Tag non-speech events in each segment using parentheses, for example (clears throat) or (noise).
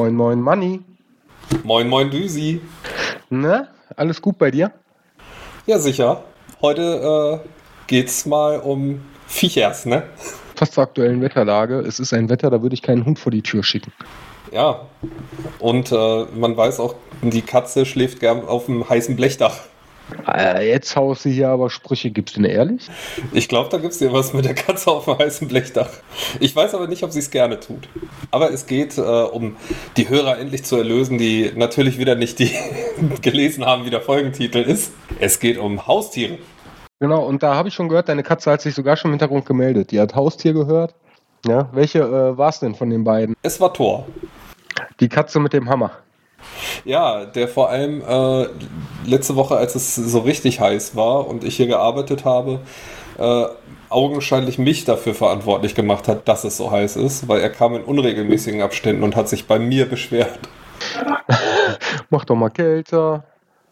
Moin, moin, Manni. Moin, moin, Düsi. Ne? Alles gut bei dir? Ja, sicher. Heute äh, geht's mal um Viechers, ne? Fast zur aktuellen Wetterlage. Es ist ein Wetter, da würde ich keinen Hund vor die Tür schicken. Ja. Und äh, man weiß auch, die Katze schläft gern auf dem heißen Blechdach. Äh, jetzt haust du hier aber Sprüche, gibst du denn ehrlich? Ich glaube, da gibt es dir was mit der Katze auf dem heißen Blechdach. Ich weiß aber nicht, ob sie es gerne tut. Aber es geht äh, um die Hörer endlich zu erlösen, die natürlich wieder nicht die (laughs) gelesen haben, wie der Folgentitel ist. Es geht um Haustiere. Genau, und da habe ich schon gehört, deine Katze hat sich sogar schon im Hintergrund gemeldet. Die hat Haustier gehört. Ja, welche äh, war es denn von den beiden? Es war Thor. Die Katze mit dem Hammer. Ja, der vor allem äh, letzte Woche, als es so richtig heiß war und ich hier gearbeitet habe, äh, augenscheinlich mich dafür verantwortlich gemacht hat, dass es so heiß ist, weil er kam in unregelmäßigen Abständen und hat sich bei mir beschwert. (laughs) Mach doch mal kälter.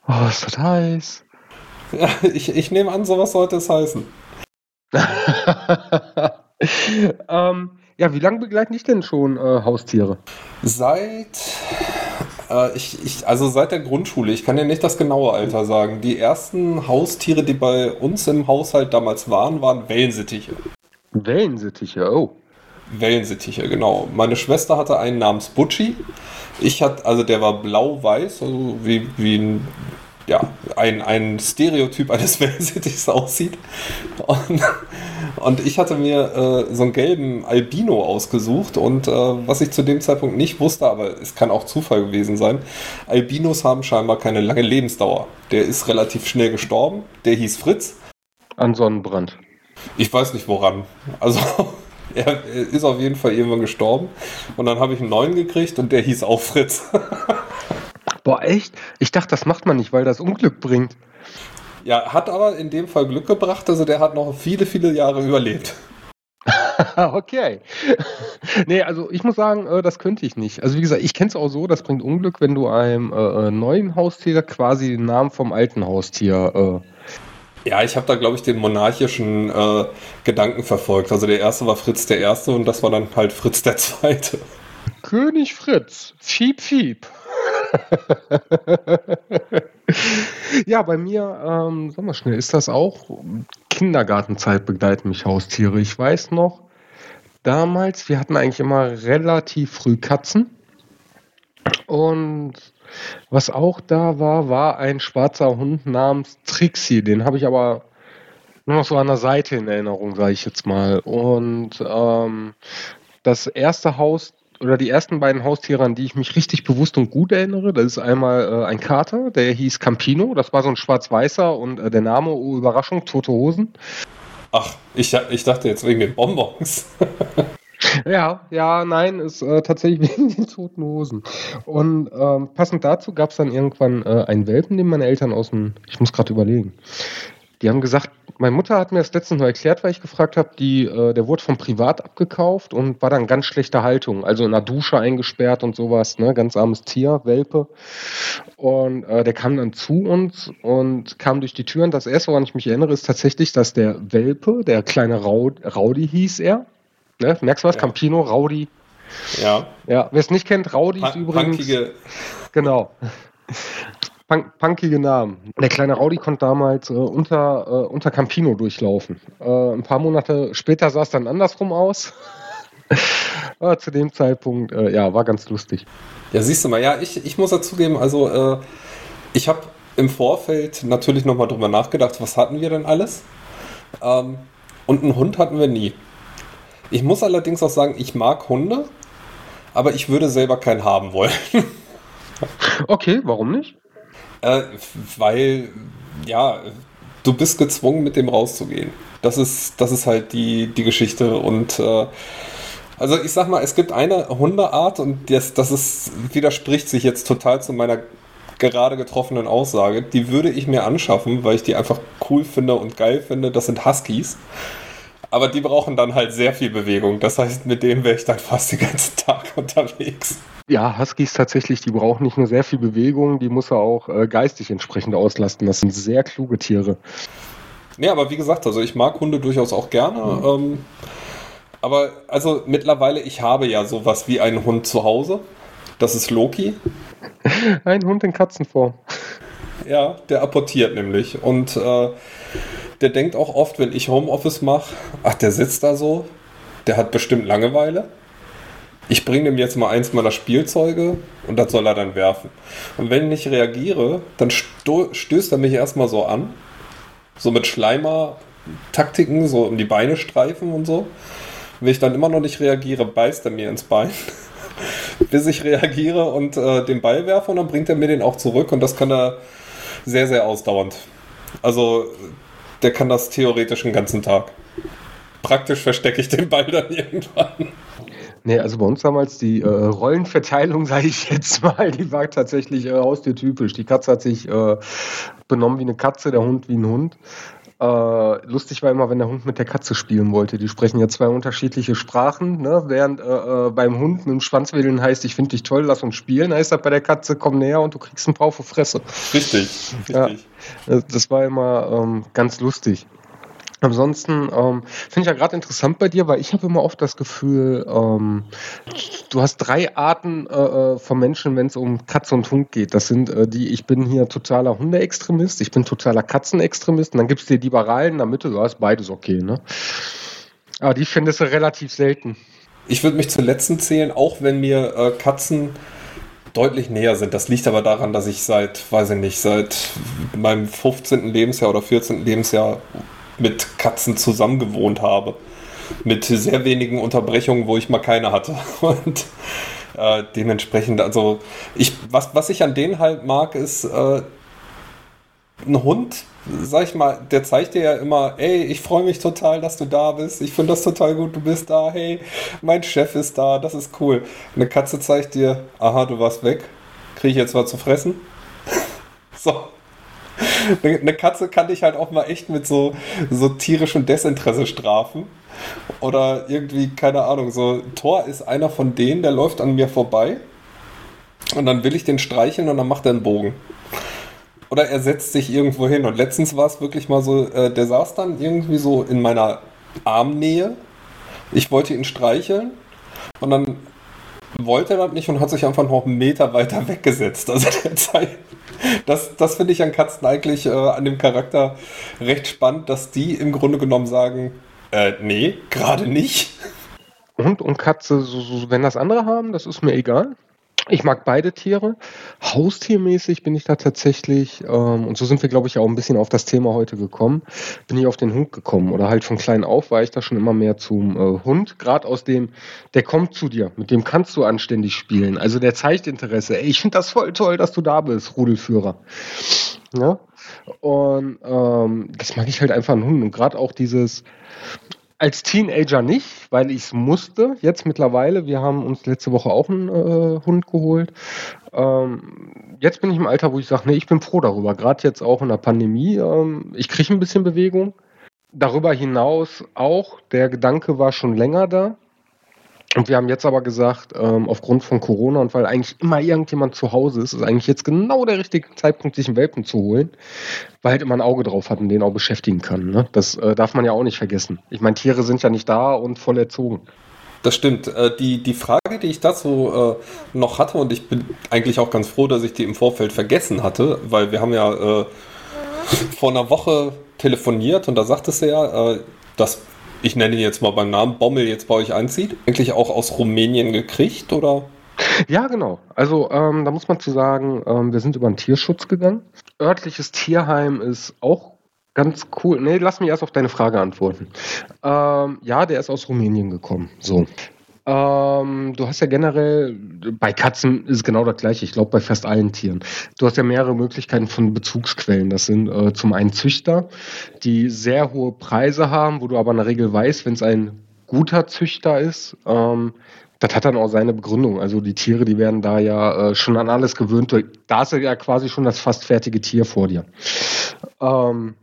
Oh, ist das heiß. Ja, (laughs) ich, ich nehme an, sowas sollte es heißen. (laughs) ähm, ja, wie lange begleiten dich denn schon äh, Haustiere? Seit äh, ich, ich, also seit der Grundschule, ich kann ja nicht das genaue Alter sagen. Die ersten Haustiere, die bei uns im Haushalt damals waren, waren Wellensittiche. Wellensittiche, oh. Wellensittiche, genau. Meine Schwester hatte einen namens Butchi. Ich hatte, also der war blau-weiß, also wie, wie ein ja, ein, ein Stereotyp eines (laughs) Wellensittichs aussieht. Und, und ich hatte mir äh, so einen gelben Albino ausgesucht und äh, was ich zu dem Zeitpunkt nicht wusste, aber es kann auch Zufall gewesen sein, Albinos haben scheinbar keine lange Lebensdauer. Der ist relativ schnell gestorben, der hieß Fritz. An Sonnenbrand. Ich weiß nicht woran. Also (laughs) er ist auf jeden Fall irgendwann gestorben und dann habe ich einen neuen gekriegt und der hieß auch Fritz. (laughs) Boah, echt? Ich dachte, das macht man nicht, weil das Unglück bringt. Ja, hat aber in dem Fall Glück gebracht. Also der hat noch viele, viele Jahre überlebt. (laughs) okay. nee, also ich muss sagen, äh, das könnte ich nicht. Also wie gesagt, ich kenne es auch so, das bringt Unglück, wenn du einem äh, äh, neuen Haustier quasi den Namen vom alten Haustier. Äh ja, ich habe da, glaube ich, den monarchischen äh, Gedanken verfolgt. Also der erste war Fritz der Erste und das war dann halt Fritz der Zweite. König Fritz, fiep, fiep. Ja, bei mir, ähm, sag mal schnell, ist das auch Kindergartenzeit begleiten mich Haustiere. Ich weiß noch, damals, wir hatten eigentlich immer relativ früh Katzen. Und was auch da war, war ein schwarzer Hund namens Trixie. Den habe ich aber nur noch so an der Seite in Erinnerung, sage ich jetzt mal. Und ähm, das erste Haus, oder die ersten beiden Haustiere, an die ich mich richtig bewusst und gut erinnere. Das ist einmal äh, ein Kater, der hieß Campino. Das war so ein schwarz-weißer und äh, der Name, oh Überraschung, Tote Hosen. Ach, ich, ich dachte jetzt wegen den Bonbons. (laughs) ja, ja, nein, ist äh, tatsächlich (laughs) wegen den toten Hosen. Und ähm, passend dazu gab es dann irgendwann äh, einen Welpen, den meine Eltern aus dem, ich muss gerade überlegen, die haben gesagt, meine Mutter hat mir das letztens nur erklärt, weil ich gefragt habe, die, äh, der wurde vom Privat abgekauft und war dann ganz schlechter Haltung, also in einer Dusche eingesperrt und sowas, ne, ganz armes Tier, Welpe. Und äh, der kam dann zu uns und kam durch die Tür und das erste, woran ich mich erinnere, ist tatsächlich, dass der Welpe, der kleine Raud Raudi hieß er, ne, merkst du was, ja. Campino, Raudi. Ja. Ja, wer es nicht kennt, Raudi ist übrigens. Punkige. Genau punk punkige Namen. Der kleine Raudi konnte damals äh, unter, äh, unter Campino durchlaufen. Äh, ein paar Monate später sah es dann andersrum aus. (laughs) zu dem Zeitpunkt, äh, ja, war ganz lustig. Ja, siehst du mal, ja, ich, ich muss dazugeben, also äh, ich habe im Vorfeld natürlich nochmal drüber nachgedacht, was hatten wir denn alles? Ähm, und einen Hund hatten wir nie. Ich muss allerdings auch sagen, ich mag Hunde, aber ich würde selber keinen haben wollen. (laughs) okay, warum nicht? Äh, weil, ja, du bist gezwungen, mit dem rauszugehen. Das ist, das ist halt die, die Geschichte. Und äh, also ich sag mal, es gibt eine Hundeart und das, das ist, widerspricht sich jetzt total zu meiner gerade getroffenen Aussage. Die würde ich mir anschaffen, weil ich die einfach cool finde und geil finde. Das sind Huskies. Aber die brauchen dann halt sehr viel Bewegung. Das heißt, mit denen wäre ich dann fast den ganzen Tag (laughs) unterwegs. Ja, Huskies tatsächlich, die brauchen nicht nur sehr viel Bewegung, die muss er auch äh, geistig entsprechend auslasten. Das sind sehr kluge Tiere. Ja, aber wie gesagt, also ich mag Hunde durchaus auch gerne. Mhm. Ähm, aber also mittlerweile, ich habe ja sowas wie einen Hund zu Hause. Das ist Loki. (laughs) Ein Hund in Katzenform. Ja, der apportiert nämlich. Und äh, der denkt auch oft, wenn ich Homeoffice mache, ach, der sitzt da so, der hat bestimmt Langeweile. Ich bringe ihm jetzt mal eins meiner Spielzeuge und das soll er dann werfen. Und wenn ich reagiere, dann stößt er mich erstmal so an. So mit Schleimer-Taktiken, so um die Beine streifen und so. Wenn ich dann immer noch nicht reagiere, beißt er mir ins Bein. (laughs) Bis ich reagiere und äh, den Ball werfe und dann bringt er mir den auch zurück und das kann er sehr, sehr ausdauernd. Also der kann das theoretisch den ganzen Tag. Praktisch verstecke ich den Ball dann (laughs) irgendwann. Nee, also bei uns damals die äh, Rollenverteilung, (laughs) sage ich jetzt mal, die war tatsächlich äh, haustiertypisch. Die Katze hat sich äh, benommen wie eine Katze, der Hund wie ein Hund. Äh, lustig war immer, wenn der Hund mit der Katze spielen wollte. Die sprechen ja zwei unterschiedliche Sprachen. Ne? Während äh, äh beim Hund mit dem Schwanzwedeln heißt, ich finde dich toll, lass uns spielen, heißt das bei der Katze, komm näher und du kriegst einen vor Fresse. Richtig, richtig. Ja, das war immer ähm, ganz lustig. Ansonsten ähm, finde ich ja gerade interessant bei dir, weil ich habe immer oft das Gefühl, ähm, du hast drei Arten äh, äh, von Menschen, wenn es um Katze und Hund geht. Das sind äh, die, ich bin hier totaler Hundeextremist, ich bin totaler Katzenextremist und dann gibt es die Liberalen in der Mitte, du hast beides okay, ne? Aber die findest du relativ selten. Ich würde mich zur letzten zählen, auch wenn mir äh, Katzen deutlich näher sind. Das liegt aber daran, dass ich seit, weiß ich nicht, seit meinem 15. Lebensjahr oder 14. Lebensjahr mit Katzen zusammengewohnt habe. Mit sehr wenigen Unterbrechungen, wo ich mal keine hatte. (laughs) Und äh, dementsprechend, also ich, was, was ich an denen halt mag, ist äh, ein Hund, sag ich mal, der zeigt dir ja immer, ey, ich freue mich total, dass du da bist. Ich finde das total gut, du bist da. Hey, mein Chef ist da, das ist cool. Eine Katze zeigt dir, aha, du warst weg. Kriege ich jetzt was zu fressen? (laughs) so, eine Katze kann dich halt auch mal echt mit so, so tierischem Desinteresse strafen. Oder irgendwie, keine Ahnung, so Thor ist einer von denen, der läuft an mir vorbei und dann will ich den streicheln und dann macht er einen Bogen. Oder er setzt sich irgendwo hin. Und letztens war es wirklich mal so, äh, der saß dann irgendwie so in meiner Armnähe. Ich wollte ihn streicheln und dann wollte er das nicht und hat sich einfach noch einen Meter weiter (laughs) weggesetzt. Also der Zeit, das, das finde ich an Katzen eigentlich äh, an dem Charakter recht spannend, dass die im Grunde genommen sagen, äh, nee, gerade nicht. Hund und Katze, so, so, wenn das andere haben, das ist mir egal. Ich mag beide Tiere. Haustiermäßig bin ich da tatsächlich, ähm, und so sind wir, glaube ich, auch ein bisschen auf das Thema heute gekommen, bin ich auf den Hund gekommen. Oder halt von klein auf war ich da schon immer mehr zum äh, Hund. Gerade aus dem, der kommt zu dir, mit dem kannst du anständig spielen. Also der zeigt Interesse. Ey, ich finde das voll toll, dass du da bist, Rudelführer. Ja? Und ähm, das mag ich halt einfach an Hunden. Und gerade auch dieses, als Teenager nicht, weil ich es musste. Jetzt mittlerweile. Wir haben uns letzte Woche auch einen äh, Hund geholt. Ähm, jetzt bin ich im Alter, wo ich sage, nee, ich bin froh darüber. Gerade jetzt auch in der Pandemie. Ähm, ich kriege ein bisschen Bewegung. Darüber hinaus auch, der Gedanke war schon länger da. Und wir haben jetzt aber gesagt, ähm, aufgrund von Corona und weil eigentlich immer irgendjemand zu Hause ist, ist eigentlich jetzt genau der richtige Zeitpunkt, sich einen Welpen zu holen, weil halt immer ein Auge drauf hat und den auch beschäftigen kann. Ne? Das äh, darf man ja auch nicht vergessen. Ich meine, Tiere sind ja nicht da und voll erzogen. Das stimmt. Äh, die, die Frage, die ich dazu äh, noch hatte, und ich bin eigentlich auch ganz froh, dass ich die im Vorfeld vergessen hatte, weil wir haben ja äh, (laughs) vor einer Woche telefoniert und da sagtest du ja, dass ich nenne ihn jetzt mal beim Namen, Bommel jetzt bei euch einzieht? Eigentlich auch aus Rumänien gekriegt oder? Ja, genau. Also ähm, da muss man zu sagen, ähm, wir sind über den Tierschutz gegangen. Örtliches Tierheim ist auch ganz cool. Nee, lass mich erst auf deine Frage antworten. Ähm, ja, der ist aus Rumänien gekommen. So. Ähm, du hast ja generell, bei Katzen ist es genau das gleiche, ich glaube bei fast allen Tieren. Du hast ja mehrere Möglichkeiten von Bezugsquellen. Das sind äh, zum einen Züchter, die sehr hohe Preise haben, wo du aber in der Regel weißt, wenn es ein guter Züchter ist, ähm, das hat dann auch seine Begründung. Also die Tiere, die werden da ja äh, schon an alles gewöhnt. Da ist ja quasi schon das fast fertige Tier vor dir. Ähm,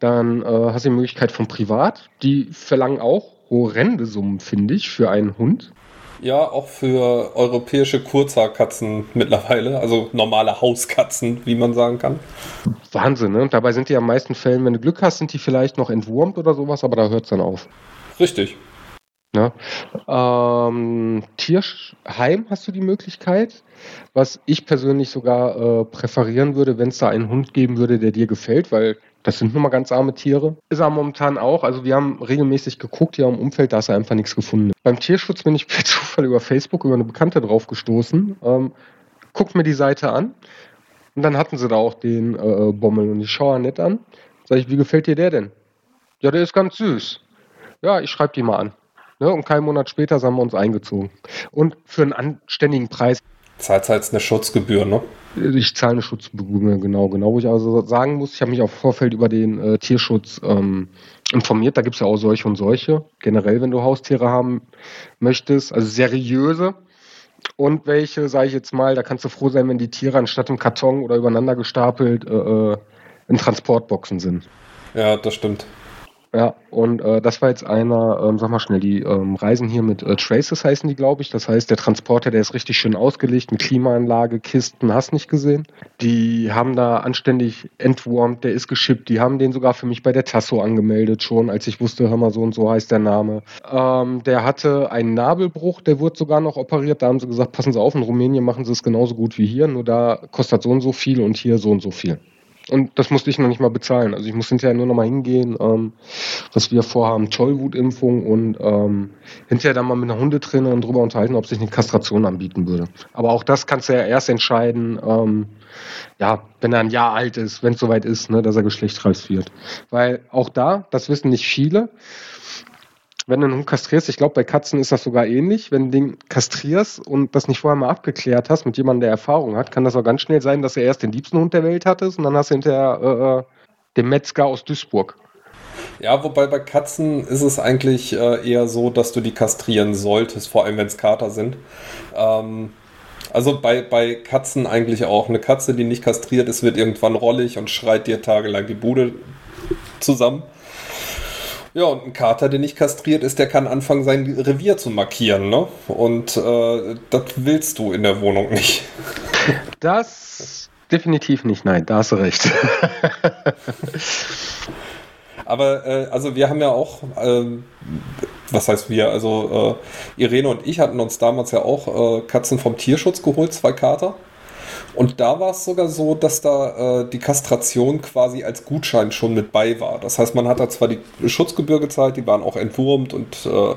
dann äh, hast du die Möglichkeit von Privat. Die verlangen auch horrende Summen, finde ich, für einen Hund. Ja, auch für europäische Kurzhaarkatzen mittlerweile, also normale Hauskatzen, wie man sagen kann. Wahnsinn, ne? Und dabei sind die am meisten Fällen, wenn du Glück hast, sind die vielleicht noch entwurmt oder sowas, aber da hört es dann auf. Richtig. Ne? Ähm, Tierheim hast du die Möglichkeit, was ich persönlich sogar äh, präferieren würde, wenn es da einen Hund geben würde, der dir gefällt, weil das sind nun mal ganz arme Tiere. Ist er momentan auch. Also wir haben regelmäßig geguckt hier im Umfeld, da ist er einfach nichts gefunden. Beim Tierschutz bin ich (laughs) per Zufall über Facebook über eine Bekannte drauf gestoßen. Ähm, guckt mir die Seite an. Und dann hatten sie da auch den äh, Bommel und ich schaue nett an. Sag ich, wie gefällt dir der denn? Ja, der ist ganz süß. Ja, ich schreibe die mal an. Ne? Und keinen Monat später haben wir uns eingezogen. Und für einen anständigen Preis. Zahlt halt eine Schutzgebühr, ne? Ich zahle eine genau, genau. Wo ich also sagen muss, ich habe mich auf Vorfeld über den äh, Tierschutz ähm, informiert. Da gibt es ja auch solche und solche. Generell, wenn du Haustiere haben möchtest, also seriöse. Und welche, sage ich jetzt mal, da kannst du froh sein, wenn die Tiere anstatt im Karton oder übereinander gestapelt äh, äh in Transportboxen sind. Ja, das stimmt. Ja, und äh, das war jetzt einer, ähm, sag mal schnell, die ähm, Reisen hier mit äh, Traces heißen die, glaube ich. Das heißt, der Transporter, der ist richtig schön ausgelegt, mit Klimaanlage, Kisten, hast nicht gesehen. Die haben da anständig entwurmt, der ist geschippt. Die haben den sogar für mich bei der Tasso angemeldet schon, als ich wusste, hör mal, so und so heißt der Name. Ähm, der hatte einen Nabelbruch, der wurde sogar noch operiert. Da haben sie gesagt, passen Sie auf, in Rumänien machen sie es genauso gut wie hier, nur da kostet so und so viel und hier so und so viel. Und das musste ich noch nicht mal bezahlen. Also ich muss hinterher nur noch mal hingehen, ähm, was wir vorhaben, Tollwutimpfung und ähm, hinterher dann mal mit einer Hundetrainerin drüber unterhalten, ob sich eine Kastration anbieten würde. Aber auch das kannst du ja erst entscheiden, ähm, ja, wenn er ein Jahr alt ist, wenn es soweit ist, ne, dass er geschlechtsreif wird. Weil auch da, das wissen nicht viele, wenn du einen Hund kastrierst, ich glaube, bei Katzen ist das sogar ähnlich. Wenn du den kastrierst und das nicht vorher mal abgeklärt hast mit jemandem, der Erfahrung hat, kann das auch ganz schnell sein, dass er erst den liebsten Hund der Welt hattest und dann hast du hinterher äh, äh, den Metzger aus Duisburg. Ja, wobei bei Katzen ist es eigentlich äh, eher so, dass du die kastrieren solltest, vor allem wenn es Kater sind. Ähm, also bei, bei Katzen eigentlich auch. Eine Katze, die nicht kastriert ist, wird irgendwann rollig und schreit dir tagelang die Bude zusammen. Ja, und ein Kater, der nicht kastriert ist, der kann anfangen, sein Revier zu markieren, ne? Und äh, das willst du in der Wohnung nicht. (laughs) Das definitiv nicht, nein, da hast du recht. (laughs) Aber äh, also wir haben ja auch, äh, was heißt wir, also äh, Irene und ich hatten uns damals ja auch äh, Katzen vom Tierschutz geholt, zwei Kater. Und da war es sogar so, dass da äh, die Kastration quasi als Gutschein schon mit bei war. Das heißt, man hat da zwar die Schutzgebühr gezahlt, die waren auch entwurmt und äh,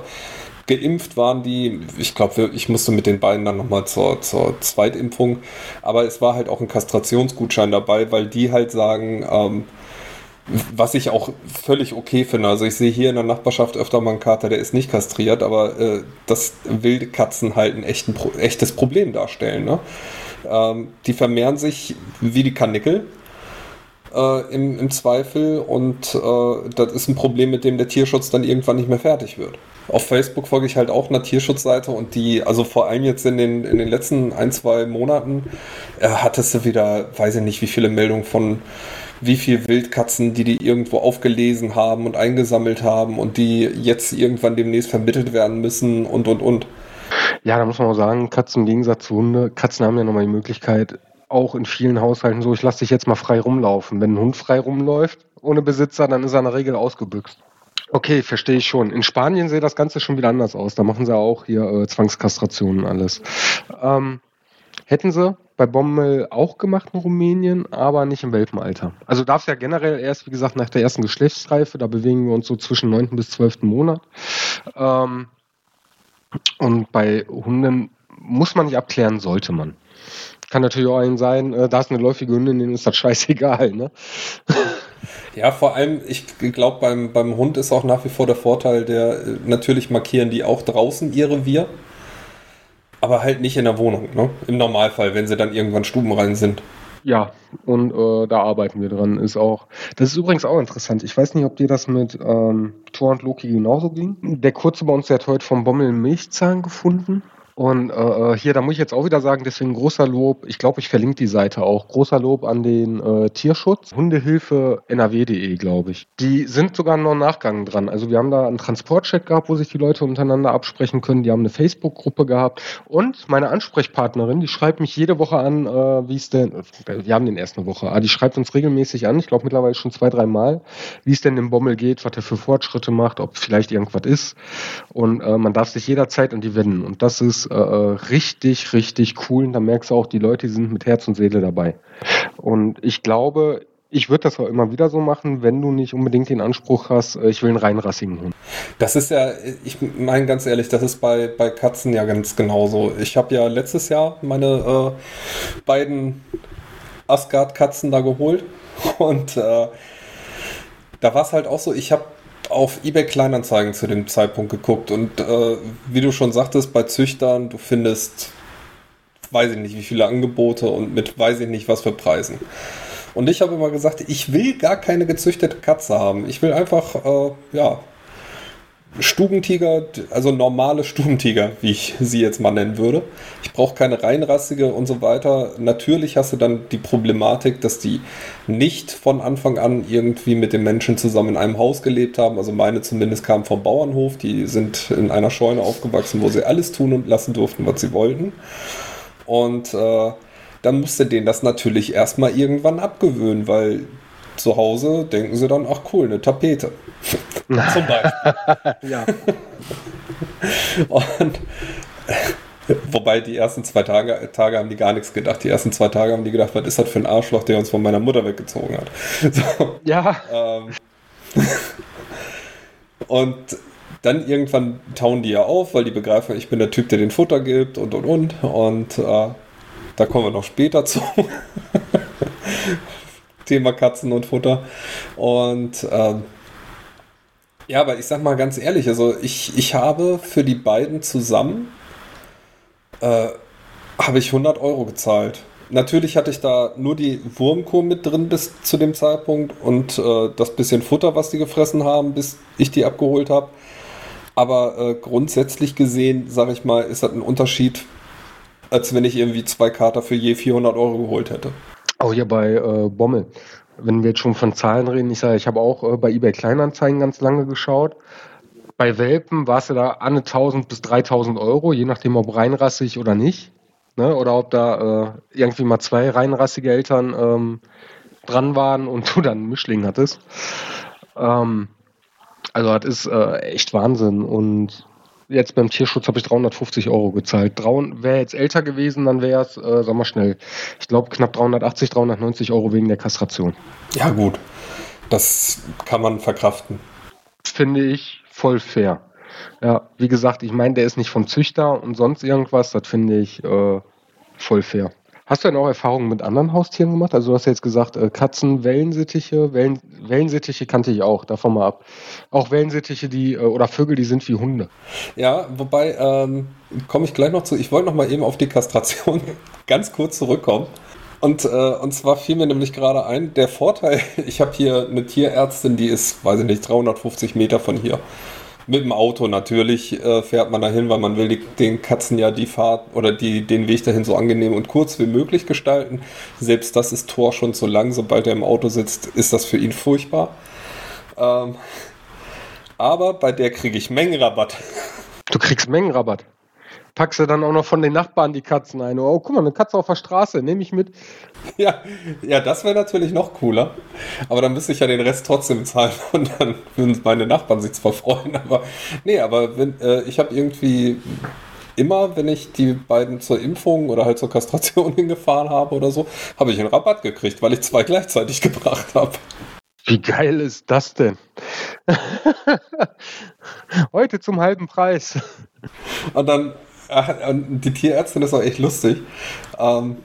geimpft waren die. Ich glaube, ich musste mit den beiden dann nochmal zur, zur Zweitimpfung. Aber es war halt auch ein Kastrationsgutschein dabei, weil die halt sagen, ähm, was ich auch völlig okay finde. Also ich sehe hier in der Nachbarschaft öfter mal einen Kater, der ist nicht kastriert, aber äh, dass wilde Katzen halt ein echten, echtes Problem darstellen. Ne? Ähm, die vermehren sich wie die Kanickel. Äh, im, im, Zweifel und äh, das ist ein Problem, mit dem der Tierschutz dann irgendwann nicht mehr fertig wird. Auf Facebook folge ich halt auch einer Tierschutzseite und die, also vor allem jetzt in den, in den letzten ein, zwei Monaten, äh, hattest du wieder, weiß ich nicht, wie viele Meldungen von wie viele Wildkatzen, die die irgendwo aufgelesen haben und eingesammelt haben und die jetzt irgendwann demnächst vermittelt werden müssen und und und. Ja, da muss man auch sagen, Katzen im Gegensatz zu Hunde, Katzen haben ja nochmal die Möglichkeit, auch in vielen Haushalten so, ich lasse dich jetzt mal frei rumlaufen. Wenn ein Hund frei rumläuft, ohne Besitzer, dann ist er in der Regel ausgebüxt. Okay, verstehe ich schon. In Spanien sieht das Ganze schon wieder anders aus. Da machen sie auch hier äh, Zwangskastrationen alles. Ähm, hätten sie bei Bommel auch gemacht in Rumänien, aber nicht im Welpenalter. Also darf es ja generell erst, wie gesagt, nach der ersten Geschlechtsreife, da bewegen wir uns so zwischen 9. bis 12. Monat. Ähm, und bei Hunden muss man nicht abklären, sollte man. Kann natürlich auch ein sein, äh, da ist eine läufige Hündin, denen ist das (laughs) scheißegal, ne? Ja, vor allem, ich glaube, beim, beim Hund ist auch nach wie vor der Vorteil, der äh, natürlich markieren die auch draußen ihr Revier, aber halt nicht in der Wohnung, ne? Im Normalfall, wenn sie dann irgendwann stubenrein sind. Ja, und äh, da arbeiten wir dran. Ist auch. Das ist übrigens auch interessant. Ich weiß nicht, ob dir das mit ähm, Thor und Loki genauso ging. Der kurze bei uns, der hat heute vom Bommel Milchzahn gefunden. Und äh, äh, hier, da muss ich jetzt auch wieder sagen, deswegen großer Lob, ich glaube, ich verlinke die Seite auch, großer Lob an den äh, Tierschutz, Hundehilfe NRW.de, glaube ich. Die sind sogar noch Nachgang dran. Also wir haben da einen Transportchat gehabt, wo sich die Leute untereinander absprechen können. Die haben eine Facebook-Gruppe gehabt. Und meine Ansprechpartnerin, die schreibt mich jede Woche an, äh, wie es denn, wir haben den erst eine Woche, ah, die schreibt uns regelmäßig an, ich glaube mittlerweile schon zwei, drei Mal, wie es denn dem Bommel geht, was er für Fortschritte macht, ob vielleicht irgendwas ist. Und äh, man darf sich jederzeit an die wenden. Und das ist äh, richtig, richtig cool. Und da merkst du auch, die Leute die sind mit Herz und Seele dabei. Und ich glaube, ich würde das auch immer wieder so machen, wenn du nicht unbedingt den Anspruch hast, äh, ich will einen reinrassigen Hund. Das ist ja, ich meine ganz ehrlich, das ist bei, bei Katzen ja ganz genauso. Ich habe ja letztes Jahr meine äh, beiden Asgard-Katzen da geholt und äh, da war es halt auch so, ich habe auf eBay Kleinanzeigen zu dem Zeitpunkt geguckt und äh, wie du schon sagtest, bei Züchtern, du findest, weiß ich nicht, wie viele Angebote und mit weiß ich nicht, was für Preisen. Und ich habe immer gesagt, ich will gar keine gezüchtete Katze haben. Ich will einfach, äh, ja, Stubentiger, also normale Stubentiger, wie ich sie jetzt mal nennen würde. Ich brauche keine reinrassige und so weiter. Natürlich hast du dann die Problematik, dass die nicht von Anfang an irgendwie mit den Menschen zusammen in einem Haus gelebt haben. Also meine zumindest kamen vom Bauernhof. Die sind in einer Scheune aufgewachsen, wo sie alles tun und lassen durften, was sie wollten. Und äh, dann musste denen das natürlich erstmal irgendwann abgewöhnen, weil zu Hause denken sie dann, ach cool, eine Tapete. (laughs) Zum Beispiel. (laughs) ja. Und (laughs) Wobei die ersten zwei Tage, Tage haben die gar nichts gedacht. Die ersten zwei Tage haben die gedacht, was ist das für ein Arschloch, der uns von meiner Mutter weggezogen hat. So, ja. Ähm, und dann irgendwann tauen die ja auf, weil die begreifen, ich bin der Typ, der den Futter gibt und und und. Und äh, da kommen wir noch später zu. Thema Katzen und Futter. Und ähm, ja, aber ich sag mal ganz ehrlich, also ich, ich habe für die beiden zusammen äh, habe ich 100 Euro gezahlt. Natürlich hatte ich da nur die Wurmkur mit drin bis zu dem Zeitpunkt und äh, das bisschen Futter, was die gefressen haben, bis ich die abgeholt habe. Aber äh, grundsätzlich gesehen, sage ich mal, ist das ein Unterschied, als wenn ich irgendwie zwei Kater für je 400 Euro geholt hätte. Auch hier bei äh, Bommel. Wenn wir jetzt schon von Zahlen reden, ich sage, ich habe auch äh, bei eBay Kleinanzeigen ganz lange geschaut. Bei Welpen war es ja da an 1000 bis 3000 Euro, je nachdem, ob reinrassig oder nicht. Ne? Oder ob da äh, irgendwie mal zwei reinrassige Eltern ähm, dran waren und du dann einen Mischling hattest. Ähm, also das ist äh, echt Wahnsinn. Und jetzt beim Tierschutz habe ich 350 Euro gezahlt. Wäre jetzt älter gewesen, dann wäre es, äh, sag mal schnell, ich glaube knapp 380, 390 Euro wegen der Kastration. Ja gut, das kann man verkraften. Finde ich voll fair. Ja, wie gesagt, ich meine, der ist nicht vom Züchter und sonst irgendwas, das finde ich äh, voll fair. Hast du denn auch Erfahrungen mit anderen Haustieren gemacht? Also du hast ja jetzt gesagt, äh, Katzen, Wellensittiche, Wellen, Wellensittiche kannte ich auch, davon mal ab. Auch Wellensittiche, die äh, oder Vögel, die sind wie Hunde. Ja, wobei ähm, komme ich gleich noch zu. Ich wollte noch mal eben auf die Kastration (laughs) ganz kurz zurückkommen. Und, äh, und zwar fiel mir nämlich gerade ein, der Vorteil, (laughs) ich habe hier eine Tierärztin, die ist, weiß ich nicht, 350 Meter von hier. Mit dem Auto natürlich äh, fährt man dahin, weil man will die, den Katzen ja die Fahrt oder die, den Weg dahin so angenehm und kurz wie möglich gestalten. Selbst das ist Tor schon zu lang. Sobald er im Auto sitzt, ist das für ihn furchtbar. Ähm, aber bei der kriege ich Mengenrabatt. Du kriegst Mengenrabatt packst du dann auch noch von den Nachbarn die Katzen ein. Oh, guck mal, eine Katze auf der Straße, nehme ich mit. (laughs) Ja, ja das wäre natürlich noch cooler. Aber dann müsste ich ja den Rest trotzdem zahlen (laughs) und dann würden meine Nachbarn sich zwar freuen, (laughs) aber nee, aber wenn, äh, ich habe irgendwie immer, wenn ich die beiden zur Impfung oder halt zur Kastration hingefahren habe oder so, habe ich einen Rabatt gekriegt, weil ich zwei gleichzeitig gebracht habe. Wie geil ist das denn? Heute zum halben Preis. Und dann die Tierärztin ist auch echt lustig. Ähm,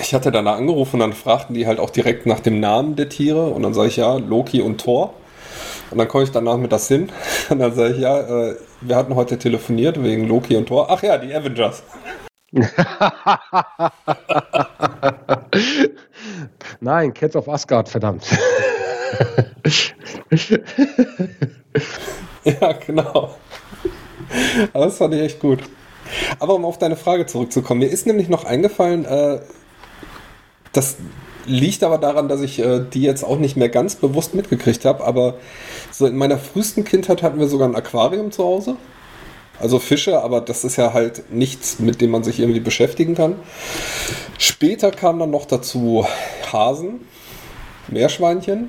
ich hatte da angerufen und dann fragten die halt auch direkt nach dem Namen der Tiere und dann sage ich ja, Loki und Thor. Und dann komme ich danach mit das hin (laughs) und dann sage ich ja, äh, wir hatten heute telefoniert wegen Loki und Thor. Ach ja, die Avengers. (laughs) Nein, Cats of Asgard, verdammt. (laughs) ja, genau. Aber das fand ich echt gut. Aber um auf deine Frage zurückzukommen, mir ist nämlich noch eingefallen, äh, das liegt aber daran, dass ich äh, die jetzt auch nicht mehr ganz bewusst mitgekriegt habe, aber so in meiner frühesten Kindheit hatten wir sogar ein Aquarium zu Hause. Also Fische, aber das ist ja halt nichts, mit dem man sich irgendwie beschäftigen kann. Später kam dann noch dazu Hasen, Meerschweinchen.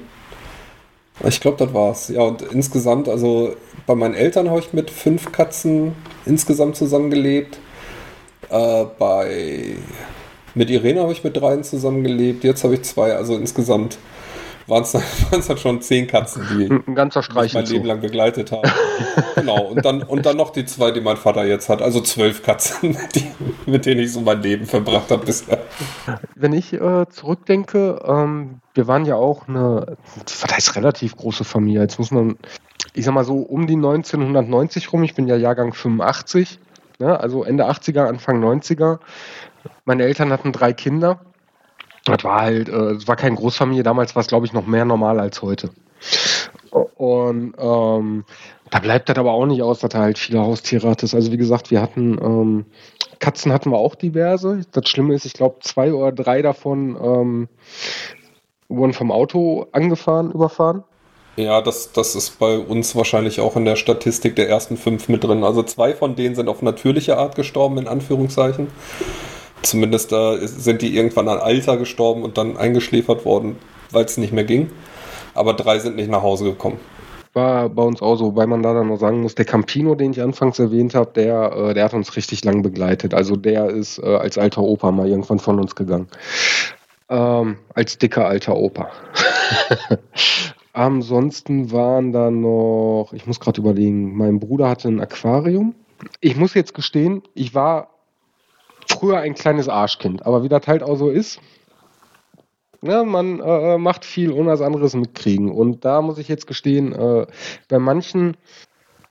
Ich glaube, das war's. Ja, und insgesamt, also bei meinen Eltern habe ich mit fünf Katzen insgesamt zusammengelebt. Äh, bei mit Irene habe ich mit dreien zusammengelebt. Jetzt habe ich zwei, also insgesamt waren es (laughs) dann, schon zehn Katzen, die ein ganzer Streich mein Leben lang begleitet haben. (laughs) genau, und dann, und dann noch die zwei, die mein Vater jetzt hat. Also zwölf Katzen, (laughs) die, mit denen ich so mein Leben verbracht habe bisher. Wenn ich äh, zurückdenke, ähm, wir waren ja auch eine, was heißt relativ große Familie. Jetzt muss man, ich sag mal so, um die 1990 rum, ich bin ja Jahrgang 85, ne, also Ende 80er, Anfang 90er. Meine Eltern hatten drei Kinder das war halt, äh, es war keine Großfamilie, damals war es, glaube ich, noch mehr normal als heute. Und ähm, da bleibt das aber auch nicht aus, dass er halt viele Haustiere hat. Also wie gesagt, wir hatten ähm, Katzen hatten wir auch diverse. Das Schlimme ist, ich glaube, zwei oder drei davon ähm, wurden vom Auto angefahren, überfahren. Ja, das, das ist bei uns wahrscheinlich auch in der Statistik der ersten fünf mit drin. Also zwei von denen sind auf natürliche Art gestorben, in Anführungszeichen. Zumindest äh, sind die irgendwann an Alter gestorben und dann eingeschläfert worden, weil es nicht mehr ging. Aber drei sind nicht nach Hause gekommen. War bei uns auch so, weil man da dann noch sagen muss, der Campino, den ich anfangs erwähnt habe, der, äh, der hat uns richtig lang begleitet. Also der ist äh, als alter Opa mal irgendwann von uns gegangen. Ähm, als dicker alter Opa. (laughs) Ansonsten waren da noch, ich muss gerade überlegen, mein Bruder hatte ein Aquarium. Ich muss jetzt gestehen, ich war früher ein kleines Arschkind, aber wie das halt auch so ist, ne, man äh, macht viel, ohne was anderes mitkriegen. Und da muss ich jetzt gestehen, äh, bei manchen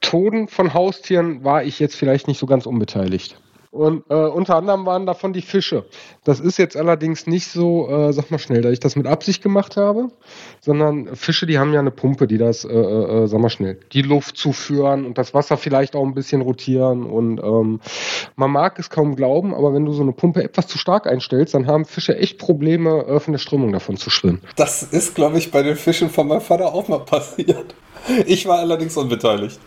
Toden von Haustieren war ich jetzt vielleicht nicht so ganz unbeteiligt. Und äh, unter anderem waren davon die Fische. Das ist jetzt allerdings nicht so, äh, sag mal schnell, da ich das mit Absicht gemacht habe, sondern Fische, die haben ja eine Pumpe, die das, äh, äh, sag mal schnell, die Luft zuführen und das Wasser vielleicht auch ein bisschen rotieren. Und ähm, man mag es kaum glauben, aber wenn du so eine Pumpe etwas zu stark einstellst, dann haben Fische echt Probleme, äh, von der Strömung davon zu schwimmen. Das ist, glaube ich, bei den Fischen von meinem Vater auch mal (laughs) passiert. Ich war allerdings unbeteiligt.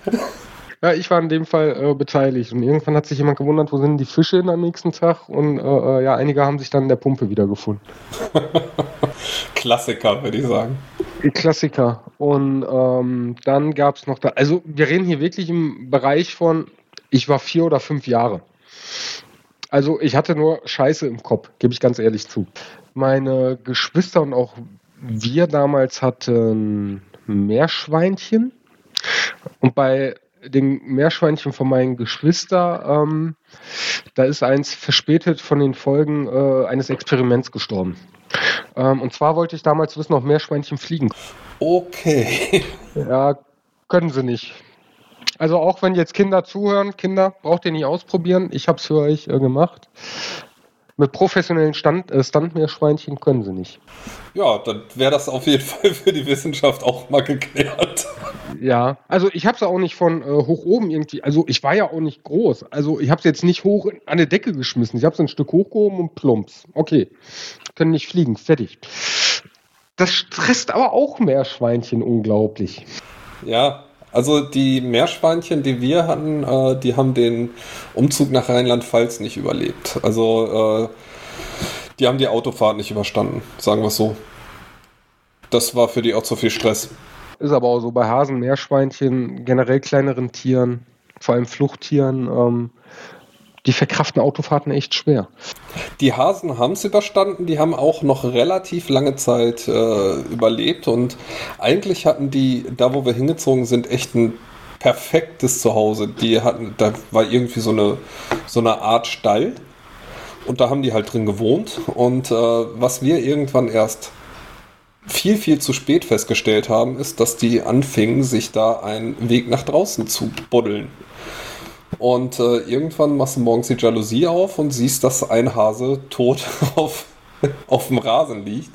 Ja, ich war in dem Fall äh, beteiligt. Und irgendwann hat sich jemand gewundert, wo sind die Fische am nächsten Tag? Und äh, äh, ja, einige haben sich dann in der Pumpe wiedergefunden. (laughs) Klassiker, würde ich sagen. Klassiker. Und ähm, dann gab es noch da, also wir reden hier wirklich im Bereich von, ich war vier oder fünf Jahre. Also ich hatte nur Scheiße im Kopf, gebe ich ganz ehrlich zu. Meine Geschwister und auch wir damals hatten Meerschweinchen. Und bei den Meerschweinchen von meinen Geschwister, ähm, da ist eins verspätet von den Folgen äh, eines Experiments gestorben. Ähm, und zwar wollte ich damals wissen, ob Meerschweinchen fliegen. Okay. (laughs) Ja, können sie nicht. Also auch wenn jetzt Kinder zuhören, Kinder, braucht ihr nicht ausprobieren. Ich habe es für euch äh, gemacht. Mit professionellen Stand, äh, Standmeerschweinchen können sie nicht. Ja, dann wäre das auf jeden (laughs) Fall für die Wissenschaft auch mal geklärt. Ja, also ich habe es auch nicht von äh, hoch oben irgendwie, also ich war ja auch nicht groß. Also ich habe es jetzt nicht hoch an die Decke geschmissen. Ich habe es ein Stück hochgehoben und plumps. Okay, können nicht fliegen, fertig. Das stresst aber auch Meerschweinchen unglaublich. Ja, also die Meerschweinchen, die wir hatten, äh, die haben den Umzug nach Rheinland-Pfalz nicht überlebt. Also äh, die haben die Autofahrt nicht überstanden, sagen wir es so. Das war für die auch zu viel Stress. Ist aber auch so bei Hasen, Meerschweinchen, generell kleineren Tieren, vor allem Fluchttieren, ähm, die verkraften Autofahrten echt schwer. Die Hasen haben es überstanden, die haben auch noch relativ lange Zeit äh, überlebt und eigentlich hatten die, da wo wir hingezogen sind, echt ein perfektes Zuhause. Die hatten, da war irgendwie so eine, so eine Art Stall und da haben die halt drin gewohnt und äh, was wir irgendwann erst viel, viel zu spät festgestellt haben, ist, dass die anfingen, sich da einen Weg nach draußen zu buddeln. Und äh, irgendwann machst du morgens die Jalousie auf und siehst, dass ein Hase tot (laughs) auf, auf dem Rasen liegt,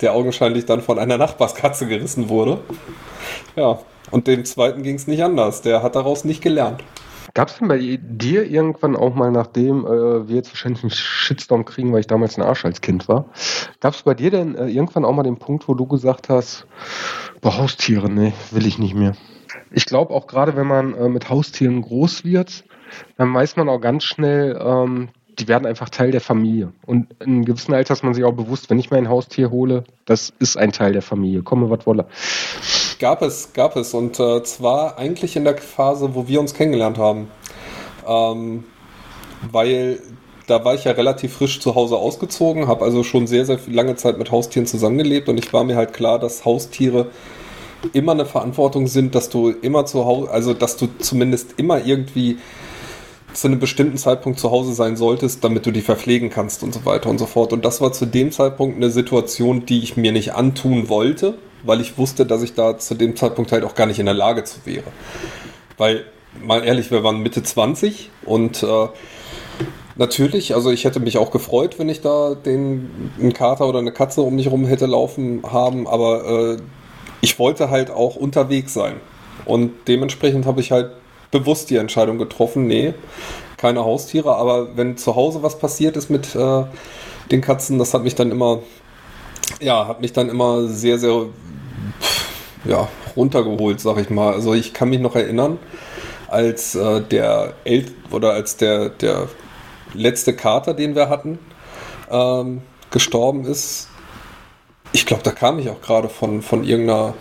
der augenscheinlich dann von einer Nachbarskatze gerissen wurde. Ja, und dem zweiten ging es nicht anders. Der hat daraus nicht gelernt. Gab es denn bei dir irgendwann auch mal, nachdem äh, wir jetzt wahrscheinlich einen Shitstorm kriegen, weil ich damals ein Arsch als Kind war, gab es bei dir denn äh, irgendwann auch mal den Punkt, wo du gesagt hast, bei Haustiere, nee, will ich nicht mehr? Ich glaube auch gerade, wenn man äh, mit Haustieren groß wird, dann weiß man auch ganz schnell, ähm, die werden einfach Teil der Familie. Und in einem gewissen Alter ist man sich auch bewusst, wenn ich mir ein Haustier hole, das ist ein Teil der Familie. Komme, was wolle. Gab es, gab es. Und äh, zwar eigentlich in der Phase, wo wir uns kennengelernt haben. Ähm, weil da war ich ja relativ frisch zu Hause ausgezogen, habe also schon sehr, sehr lange Zeit mit Haustieren zusammengelebt und ich war mir halt klar, dass Haustiere immer eine Verantwortung sind, dass du immer zu Hause, also dass du zumindest immer irgendwie zu einem bestimmten Zeitpunkt zu Hause sein solltest, damit du die verpflegen kannst und so weiter und so fort. Und das war zu dem Zeitpunkt eine Situation, die ich mir nicht antun wollte, weil ich wusste, dass ich da zu dem Zeitpunkt halt auch gar nicht in der Lage zu wäre. Weil, mal ehrlich, wir waren Mitte 20 und äh, natürlich, also ich hätte mich auch gefreut, wenn ich da den einen Kater oder eine Katze um mich rum hätte laufen haben, aber äh, ich wollte halt auch unterwegs sein. Und dementsprechend habe ich halt bewusst die Entscheidung getroffen, nee, keine Haustiere, aber wenn zu Hause was passiert ist mit äh, den Katzen, das hat mich dann immer, ja, hat mich dann immer sehr, sehr, ja, runtergeholt, sag ich mal. Also ich kann mich noch erinnern, als äh, der El oder als der, der letzte Kater, den wir hatten, ähm, gestorben ist. Ich glaube, da kam ich auch gerade von, von irgendeiner.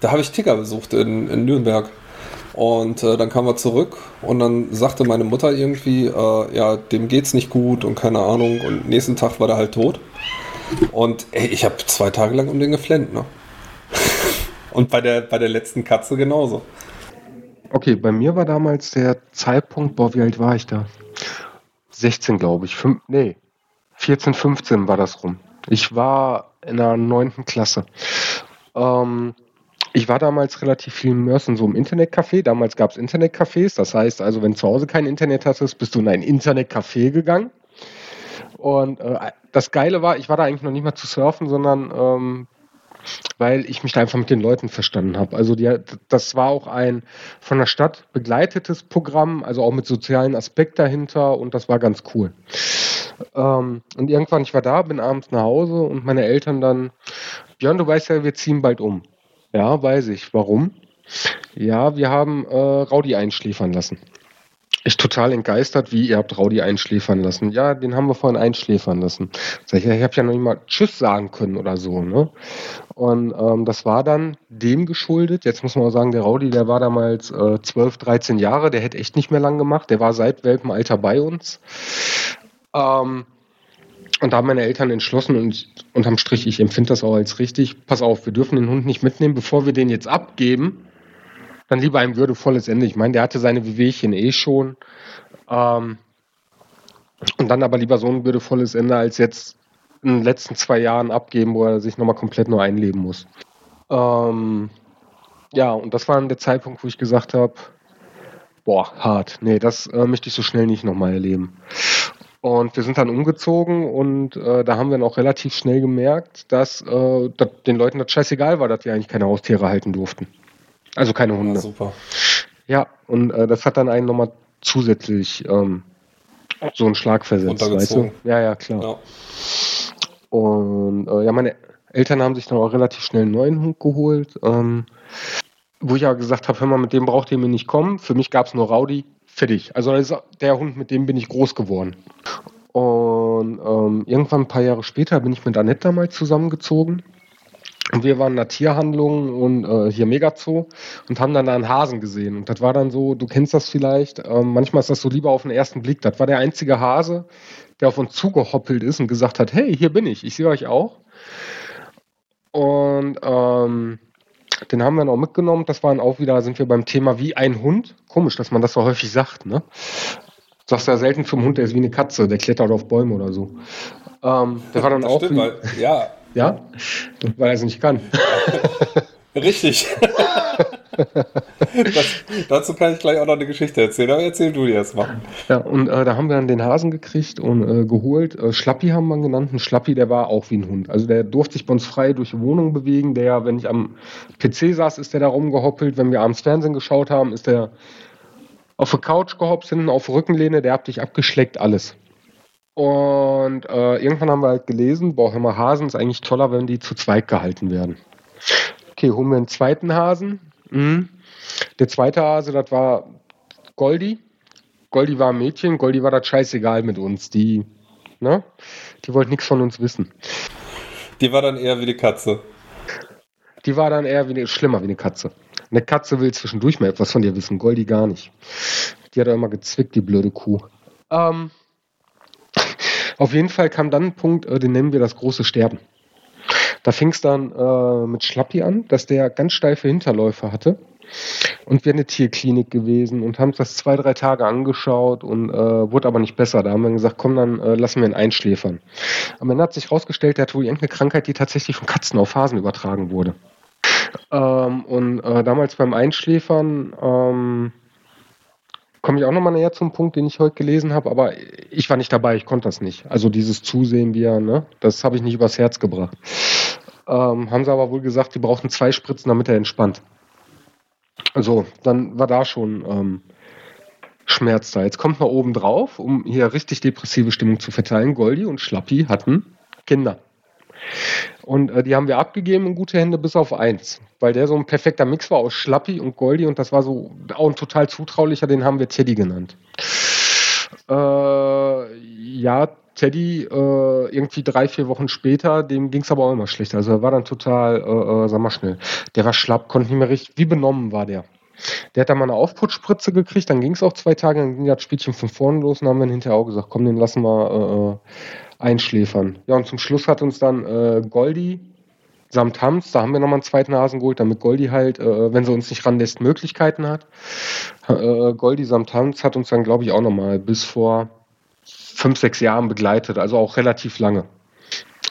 Da habe ich Ticker besucht in, in Nürnberg. Und äh, dann kamen wir zurück und dann sagte meine Mutter irgendwie, äh, ja, dem geht's nicht gut und keine Ahnung. Und nächsten Tag war der halt tot. Und ey, ich habe zwei Tage lang um den geflennt, ne? (laughs) und bei der, bei der letzten Katze genauso. Okay, bei mir war damals der Zeitpunkt, boah, wie alt war ich da? 16, glaube ich. Fünf, nee, 14, 15 war das rum. Ich war in der neunten Klasse. Ähm, ich war damals relativ viel in Mörsen, so im Internetcafé. Damals gab es Internetcafés. Das heißt also, wenn du zu Hause kein Internet hattest, bist du in ein Internetcafé gegangen. Und äh, das Geile war, ich war da eigentlich noch nicht mal zu surfen, sondern ähm, weil ich mich da einfach mit den Leuten verstanden habe. Also die, das war auch ein von der Stadt begleitetes Programm, also auch mit sozialen Aspekt dahinter und das war ganz cool. Ähm, und irgendwann, ich war da, bin abends nach Hause und meine Eltern dann, Björn, du weißt ja, wir ziehen bald um. Ja, weiß ich. Warum? Ja, wir haben äh, Raudi einschläfern lassen. Ich total entgeistert, wie ihr habt Raudi einschläfern lassen. Ja, den haben wir vorhin einschläfern lassen. Sag ich, ich habe ja noch nicht mal Tschüss sagen können oder so. Ne? Und ähm, das war dann dem geschuldet. Jetzt muss man auch sagen, der Raudi, der war damals äh, 12, 13 Jahre, der hätte echt nicht mehr lang gemacht. Der war seit Welpenalter bei uns. Ähm, und da haben meine Eltern entschlossen und unterm Strich, ich empfinde das auch als richtig, pass auf, wir dürfen den Hund nicht mitnehmen, bevor wir den jetzt abgeben, dann lieber ein würdevolles Ende. Ich meine, der hatte seine Wehwehchen eh schon. Ähm, und dann aber lieber so ein würdevolles Ende, als jetzt in den letzten zwei Jahren abgeben, wo er sich nochmal komplett neu einleben muss. Ähm, ja, und das war dann der Zeitpunkt, wo ich gesagt habe, boah, hart. Nee, das äh, möchte ich so schnell nicht nochmal erleben. Und wir sind dann umgezogen und äh, da haben wir dann auch relativ schnell gemerkt, dass, äh, dass den Leuten das scheißegal war, dass die eigentlich keine Haustiere halten durften. Also keine Hunde. Ja, super. Ja, und äh, das hat dann einen nochmal zusätzlich ähm, so einen Schlag versetzt, weißt du? Ja, ja, klar. Ja. Und äh, ja, meine Eltern haben sich dann auch relativ schnell einen neuen Hund geholt. Ähm, wo ich ja gesagt habe, hör mal, mit dem braucht ihr mir nicht kommen. Für mich gab es nur Rowdy fertig. Also das ist der Hund, mit dem bin ich groß geworden. Und ähm, irgendwann ein paar Jahre später bin ich mit Annette damals zusammengezogen. Und wir waren in der Tierhandlung und äh, hier Megazoo und haben dann da einen Hasen gesehen. Und das war dann so, du kennst das vielleicht, ähm, manchmal ist das so lieber auf den ersten Blick. Das war der einzige Hase, der auf uns zugehoppelt ist und gesagt hat, hey, hier bin ich, ich sehe euch auch. Und ähm, den haben wir noch mitgenommen. Das waren auch wieder, sind wir beim Thema wie ein Hund. Komisch, dass man das so häufig sagt, ne? Du sagst ja selten zum Hund, der ist wie eine Katze, der klettert auf Bäume oder so. Ähm, der war dann das auch. Stimmt, wie, weil, ja. Ja? Weil er es nicht kann. (laughs) Richtig. (laughs) das, dazu kann ich gleich auch noch eine Geschichte erzählen, aber erzähl du dir erstmal. Ja, und äh, da haben wir dann den Hasen gekriegt und äh, geholt. Äh, Schlappi haben wir ihn genannt. Ein Schlappi, der war auch wie ein Hund. Also der durfte sich bei uns frei durch die Wohnung bewegen. Der, wenn ich am PC saß, ist der da rumgehoppelt. Wenn wir abends Fernsehen geschaut haben, ist der auf der Couch gehopst, hinten auf der Rückenlehne, der hat dich abgeschleckt, alles. Und äh, irgendwann haben wir halt gelesen, boah, hör mal, Hasen ist eigentlich toller, wenn die zu zweit gehalten werden. Okay, holen wir einen zweiten Hasen. Mhm. Der zweite Hase, das war Goldi. Goldi war ein Mädchen, Goldi war das scheißegal mit uns. Die, ne? Die wollte nichts von uns wissen. Die war dann eher wie die Katze. Die war dann eher wie eine, schlimmer wie eine Katze. Eine Katze will zwischendurch mal etwas von dir wissen, Goldi gar nicht. Die hat auch immer gezwickt, die blöde Kuh. Ähm, (laughs) auf jeden Fall kam dann ein Punkt, äh, den nennen wir das große Sterben. Da fing es dann äh, mit Schlappi an, dass der ganz steife Hinterläufe hatte. Und wir eine Tierklinik gewesen und haben das zwei, drei Tage angeschaut und äh, wurde aber nicht besser. Da haben wir gesagt, komm, dann äh, lassen wir ihn einschläfern. Aber dann hat sich herausgestellt, der hat wohl irgendeine Krankheit, die tatsächlich von Katzen auf Hasen übertragen wurde. Ähm, und äh, damals beim Einschläfern ähm, komme ich auch nochmal näher zum Punkt, den ich heute gelesen habe, aber ich war nicht dabei, ich konnte das nicht. Also dieses Zusehen, wie er, ne, das habe ich nicht übers Herz gebracht. Ähm, haben sie aber wohl gesagt, die brauchten zwei Spritzen, damit er entspannt. Also, dann war da schon ähm, Schmerz da. Jetzt kommt mal oben drauf, um hier richtig depressive Stimmung zu verteilen. Goldi und Schlappi hatten Kinder. Und äh, die haben wir abgegeben in gute Hände bis auf eins, weil der so ein perfekter Mix war aus Schlappi und Goldi und das war so auch ein total zutraulicher, den haben wir Teddy genannt. Äh, ja, Teddy äh, irgendwie drei, vier Wochen später, dem ging es aber auch immer schlechter. Also er war dann total, äh, äh, sag mal schnell, der war schlapp, konnte nicht mehr richtig, wie benommen war der. Der hat dann mal eine Aufputschspritze gekriegt, dann ging es auch zwei Tage, dann ging das Spielchen von vorne los und haben dann hinterher auch gesagt, komm, den lassen wir äh, äh einschläfern. Ja, und zum Schluss hat uns dann äh, Goldi samt Hams, da haben wir nochmal einen zweiten Hasen geholt, damit Goldi halt, äh, wenn sie uns nicht ranlässt, Möglichkeiten hat. Äh, Goldi samt Hams hat uns dann, glaube ich, auch nochmal bis vor fünf, sechs Jahren begleitet, also auch relativ lange.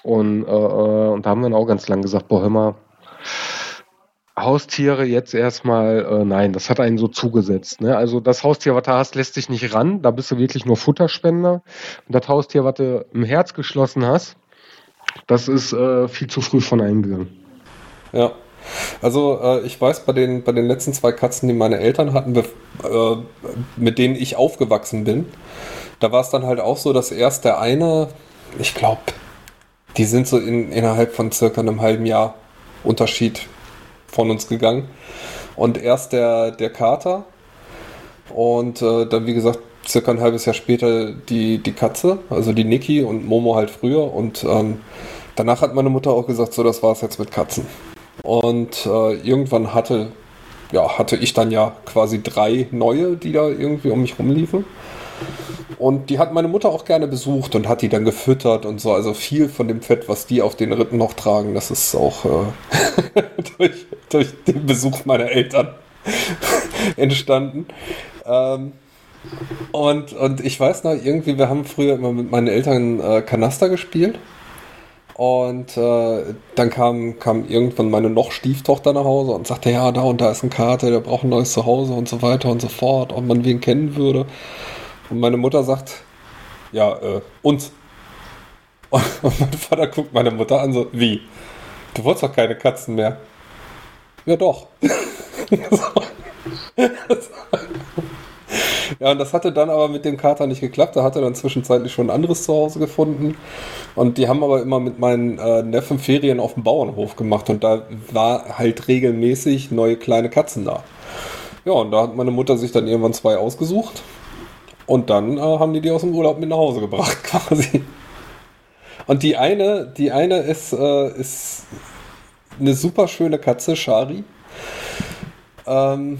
Und, äh, äh, und da haben wir dann auch ganz lang gesagt, boah, hör mal, Haustiere jetzt erstmal, äh, nein, das hat einen so zugesetzt. Ne? Also das Haustier, was du hast, lässt sich nicht ran, da bist du wirklich nur Futterspender. Und das Haustier, was du im Herz geschlossen hast, das ist äh, viel zu früh von eingegangen. Ja. Also äh, ich weiß, bei den, bei den letzten zwei Katzen, die meine Eltern hatten, äh, mit denen ich aufgewachsen bin, da war es dann halt auch so, dass erst der eine, ich glaube, die sind so in, innerhalb von circa einem halben Jahr Unterschied von uns gegangen. Und erst der, der Kater und äh, dann, wie gesagt, circa ein halbes Jahr später die, die Katze, also die Niki und Momo halt früher. Und ähm, danach hat meine Mutter auch gesagt, so, das war es jetzt mit Katzen. Und äh, irgendwann hatte, ja, hatte ich dann ja quasi drei neue, die da irgendwie um mich rumliefen. Und die hat meine Mutter auch gerne besucht und hat die dann gefüttert und so. Also viel von dem Fett, was die auf den Ritten noch tragen, das ist auch äh, (laughs) durch, durch, den Besuch meiner Eltern (laughs) entstanden. Ähm, und, und ich weiß noch, irgendwie, wir haben früher immer mit meinen Eltern äh, Kanaster gespielt. Und äh, dann kam, kam irgendwann meine noch Stieftochter nach Hause und sagte, ja, da und da ist ein Kater, der braucht ein neues Zuhause und so weiter und so fort, ob man wen kennen würde. Und meine Mutter sagt, ja, äh, uns. Und mein Vater guckt meine Mutter an, so, wie? Du wolltest doch keine Katzen mehr. Ja, doch. (laughs) ja, und das hatte dann aber mit dem Kater nicht geklappt. Da hat er dann zwischenzeitlich schon ein anderes Zuhause gefunden. Und die haben aber immer mit meinen äh, Neffen Ferien auf dem Bauernhof gemacht. Und da war halt regelmäßig neue kleine Katzen da. Ja, und da hat meine Mutter sich dann irgendwann zwei ausgesucht. Und dann äh, haben die die aus dem Urlaub mit nach Hause gebracht, (laughs) quasi. Und die eine, die eine ist, äh, ist eine super schöne Katze, Shari. Ähm,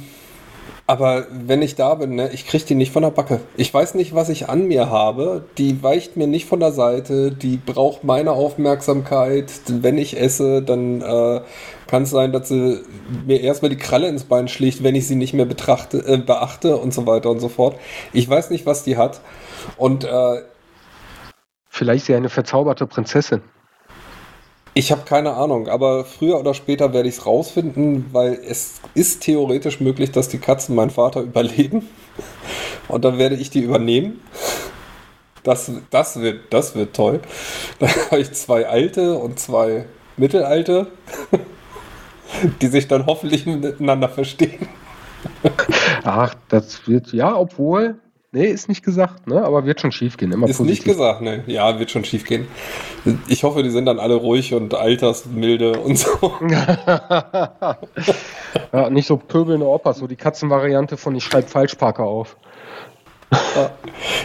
aber wenn ich da bin, ne, ich kriege die nicht von der Backe. Ich weiß nicht, was ich an mir habe. Die weicht mir nicht von der Seite. Die braucht meine Aufmerksamkeit. Wenn ich esse, dann äh, kann es sein, dass sie mir erstmal die Kralle ins Bein schlägt, wenn ich sie nicht mehr betrachte, äh, beachte und so weiter und so fort. Ich weiß nicht, was die hat. Und äh, vielleicht ist sie eine verzauberte Prinzessin. Ich habe keine Ahnung, aber früher oder später werde ich es rausfinden, weil es ist theoretisch möglich, dass die Katzen meinen Vater (laughs) überleben. Und dann werde ich die übernehmen. Das, das, wird, das wird toll. (laughs) Dann habe ich zwei alte und zwei mittelalte, (laughs) (laughs) die sich dann hoffentlich miteinander verstehen. Ach, das wird, ja, obwohl, nee, ist nicht gesagt, ne? aber wird schon schief gehen. Immer ist positiv. nicht gesagt, ne? Ja, wird schon schief gehen. Ich hoffe, die sind dann alle ruhig und altersmilde und so. (laughs) ja, nicht so pöbelnde Opas, so die Katzenvariante von ich schreibe Falschparker auf.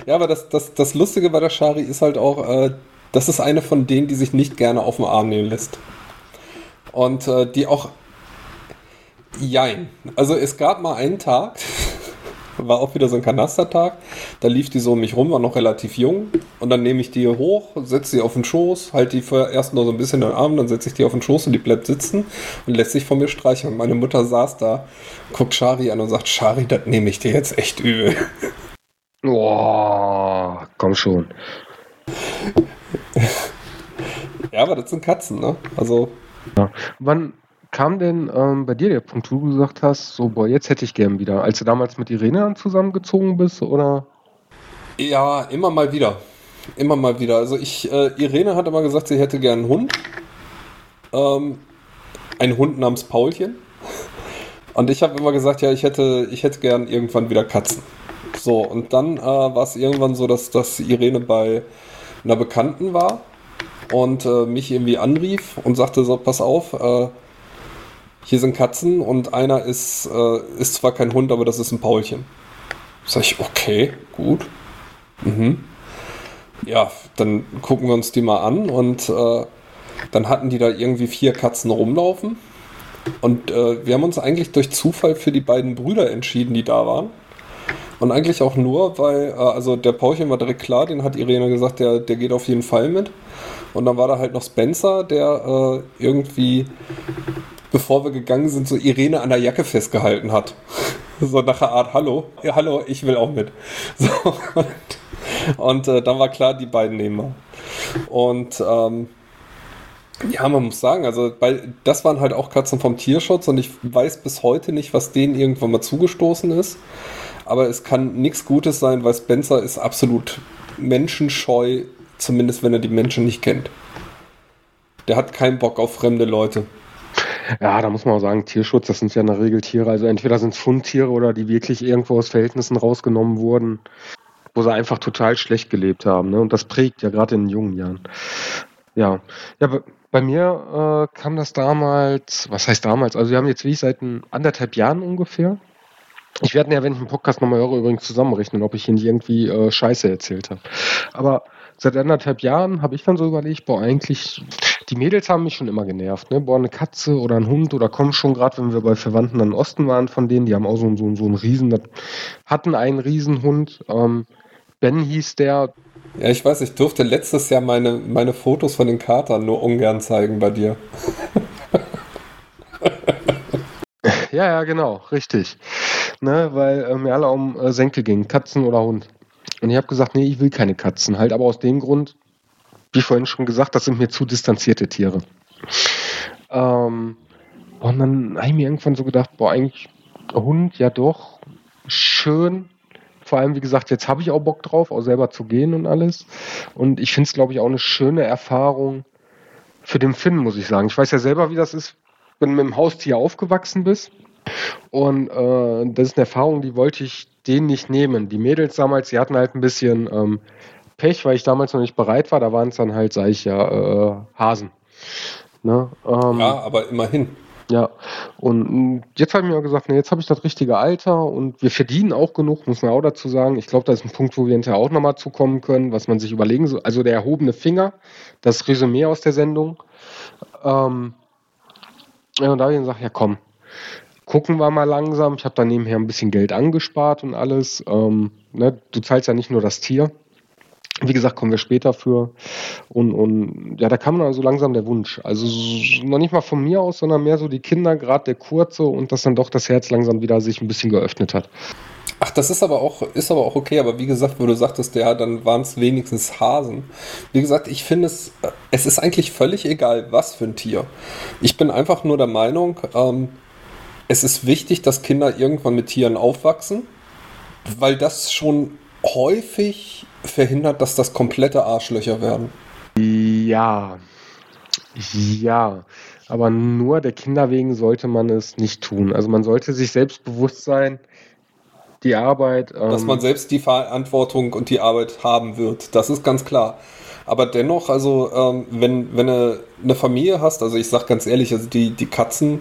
ja, aber das, das, das Lustige bei der Shari ist halt auch, äh, das ist eine von denen, die sich nicht gerne auf den Arm nehmen lässt. Und äh, die auch. Jein. Also es gab mal einen Tag, (laughs) war auch wieder so ein Kanastertag, da lief die so um mich rum, war noch relativ jung. Und dann nehme ich die hoch, setze sie auf den Schoß, halte die vorher erst nur so ein bisschen in den Arm, dann setze ich die auf den Schoß und die bleibt sitzen und lässt sich von mir streicheln. Meine Mutter saß da, guckt Shari an und sagt, Shari, das nehme ich dir jetzt echt übel. (laughs) Boah, komm schon. (laughs) ja, aber das sind Katzen, ne? Also. Ja. Wann kam denn ähm, bei dir der Punkt, wo du gesagt hast, so, boah, jetzt hätte ich gern wieder, als du damals mit Irene zusammengezogen bist, oder? Ja, immer mal wieder. Immer mal wieder. Also ich, äh, Irene hat immer gesagt, sie hätte gern einen Hund. Ähm, einen Hund namens Paulchen. Und ich habe immer gesagt, ja, ich hätte, ich hätte gern irgendwann wieder Katzen. So, und dann äh, war es irgendwann so, dass, dass Irene bei einer Bekannten war und äh, mich irgendwie anrief und sagte so, pass auf, äh, hier sind Katzen und einer ist, äh, ist zwar kein Hund, aber das ist ein Paulchen. Sag ich, okay, gut. Mhm. Ja, dann gucken wir uns die mal an und äh, dann hatten die da irgendwie vier Katzen rumlaufen. Und äh, wir haben uns eigentlich durch Zufall für die beiden Brüder entschieden, die da waren. Und eigentlich auch nur, weil, äh, also der Paulchen war direkt klar, den hat Irene gesagt, der, der geht auf jeden Fall mit. Und dann war da halt noch Spencer, der äh, irgendwie, bevor wir gegangen sind, so Irene an der Jacke festgehalten hat. so nach der Art, hallo, ja, hallo, ich will auch mit. So, und und äh, dann war klar, die beiden nehmen wir. Und ähm, ja, man muss sagen, also bei, das waren halt auch Katzen vom Tierschutz und ich weiß bis heute nicht, was denen irgendwann mal zugestoßen ist aber es kann nichts Gutes sein, weil Spencer ist absolut menschenscheu, zumindest wenn er die Menschen nicht kennt. Der hat keinen Bock auf fremde Leute. Ja, da muss man auch sagen, Tierschutz, das sind ja in der Regel Tiere. Also entweder sind es Fundtiere oder die wirklich irgendwo aus Verhältnissen rausgenommen wurden, wo sie einfach total schlecht gelebt haben. Ne? Und das prägt ja gerade in den jungen Jahren. Ja, ja bei mir äh, kam das damals, was heißt damals? Also wir haben jetzt wie seit anderthalb Jahren ungefähr ich werde ja, wenn ich einen Podcast nochmal höre, übrigens zusammenrechnen, ob ich nicht irgendwie äh, Scheiße erzählt habe. Aber seit anderthalb Jahren habe ich dann so überlegt, boah, eigentlich, die Mädels haben mich schon immer genervt, ne? Boah, eine Katze oder ein Hund oder komm schon, gerade wenn wir bei Verwandten im Osten waren von denen, die haben auch so, so, so einen Riesen, hatten einen Riesenhund. Ähm, ben hieß der. Ja, ich weiß, ich durfte letztes Jahr meine, meine Fotos von den Katern nur ungern zeigen bei dir. (laughs) ja, ja, genau, richtig ne, weil äh, mir alle um äh, Senkel gingen, Katzen oder Hund. Und ich habe gesagt, nee, ich will keine Katzen, halt aber aus dem Grund, wie vorhin schon gesagt, das sind mir zu distanzierte Tiere. Ähm, und dann habe ich mir irgendwann so gedacht, boah, eigentlich Hund, ja doch, schön. Vor allem, wie gesagt, jetzt habe ich auch Bock drauf, auch selber zu gehen und alles. Und ich finde es, glaube ich, auch eine schöne Erfahrung für den Finn, muss ich sagen. Ich weiß ja selber, wie das ist, wenn du mit dem Haustier aufgewachsen bist. Und äh, das ist eine Erfahrung, die wollte ich denen nicht nehmen. Die Mädels damals, die hatten halt ein bisschen ähm, Pech, weil ich damals noch nicht bereit war. Da waren es dann halt, sag ich ja, äh, Hasen. Ne? Ähm, ja, aber immerhin. Ja, und jetzt habe ich mir gesagt, nee, jetzt habe ich das richtige Alter und wir verdienen auch genug, muss man auch dazu sagen. Ich glaube, das ist ein Punkt, wo wir hinterher auch nochmal zukommen können, was man sich überlegen soll. Also der erhobene Finger, das Resümee aus der Sendung. Ähm, ja, und da habe ich gesagt, ja komm, gucken wir mal langsam. Ich habe da nebenher ein bisschen Geld angespart und alles. Ähm, ne, du zahlst ja nicht nur das Tier. Wie gesagt, kommen wir später für. Und, und ja, da kam dann so langsam der Wunsch. Also noch nicht mal von mir aus, sondern mehr so die Kinder, gerade der Kurze und dass dann doch das Herz langsam wieder sich ein bisschen geöffnet hat. Ach, das ist aber auch, ist aber auch okay, aber wie gesagt, wo du sagtest, ja, dann waren es wenigstens Hasen. Wie gesagt, ich finde es, es ist eigentlich völlig egal, was für ein Tier. Ich bin einfach nur der Meinung, ähm, es ist wichtig, dass Kinder irgendwann mit Tieren aufwachsen, weil das schon häufig verhindert, dass das komplette Arschlöcher werden. Ja, ja, aber nur der Kinder wegen sollte man es nicht tun. Also man sollte sich selbst bewusst sein, die Arbeit. Ähm, dass man selbst die Verantwortung und die Arbeit haben wird. Das ist ganz klar. Aber dennoch, also ähm, wenn, wenn du eine Familie hast, also ich sag ganz ehrlich, also die, die Katzen,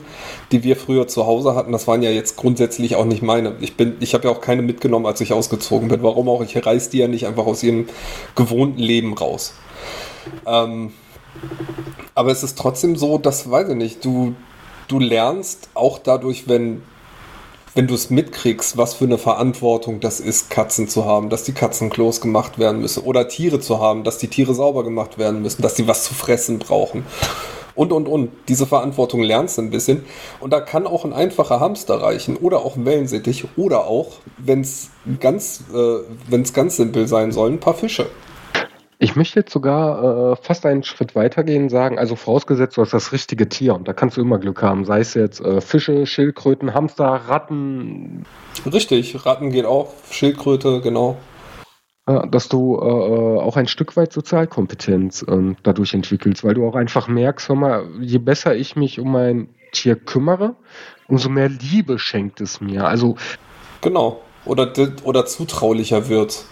die wir früher zu Hause hatten, das waren ja jetzt grundsätzlich auch nicht meine. Ich ich habe ja auch keine mitgenommen, als ich ausgezogen bin. Warum auch? Ich reiß die ja nicht einfach aus ihrem gewohnten Leben raus. Ähm, aber es ist trotzdem so, dass, weiß ich nicht, du, du lernst auch dadurch, wenn wenn du es mitkriegst, was für eine Verantwortung das ist, Katzen zu haben, dass die Katzen Klos gemacht werden müssen oder Tiere zu haben, dass die Tiere sauber gemacht werden müssen, dass sie was zu fressen brauchen und und und. Diese Verantwortung lernst du ein bisschen und da kann auch ein einfacher Hamster reichen oder auch ein Wellensittich oder auch, wenn es ganz, äh, ganz simpel sein soll, ein paar Fische. Ich möchte jetzt sogar äh, fast einen Schritt weitergehen und sagen, also vorausgesetzt, du hast das richtige Tier und da kannst du immer Glück haben, sei es jetzt äh, Fische, Schildkröten, Hamster, Ratten. Richtig, Ratten geht auch, Schildkröte, genau. Äh, dass du äh, äh, auch ein Stück weit Sozialkompetenz ähm, dadurch entwickelst, weil du auch einfach merkst, hör mal, je besser ich mich um mein Tier kümmere, umso mehr Liebe schenkt es mir. Also genau. Oder, oder zutraulicher wird.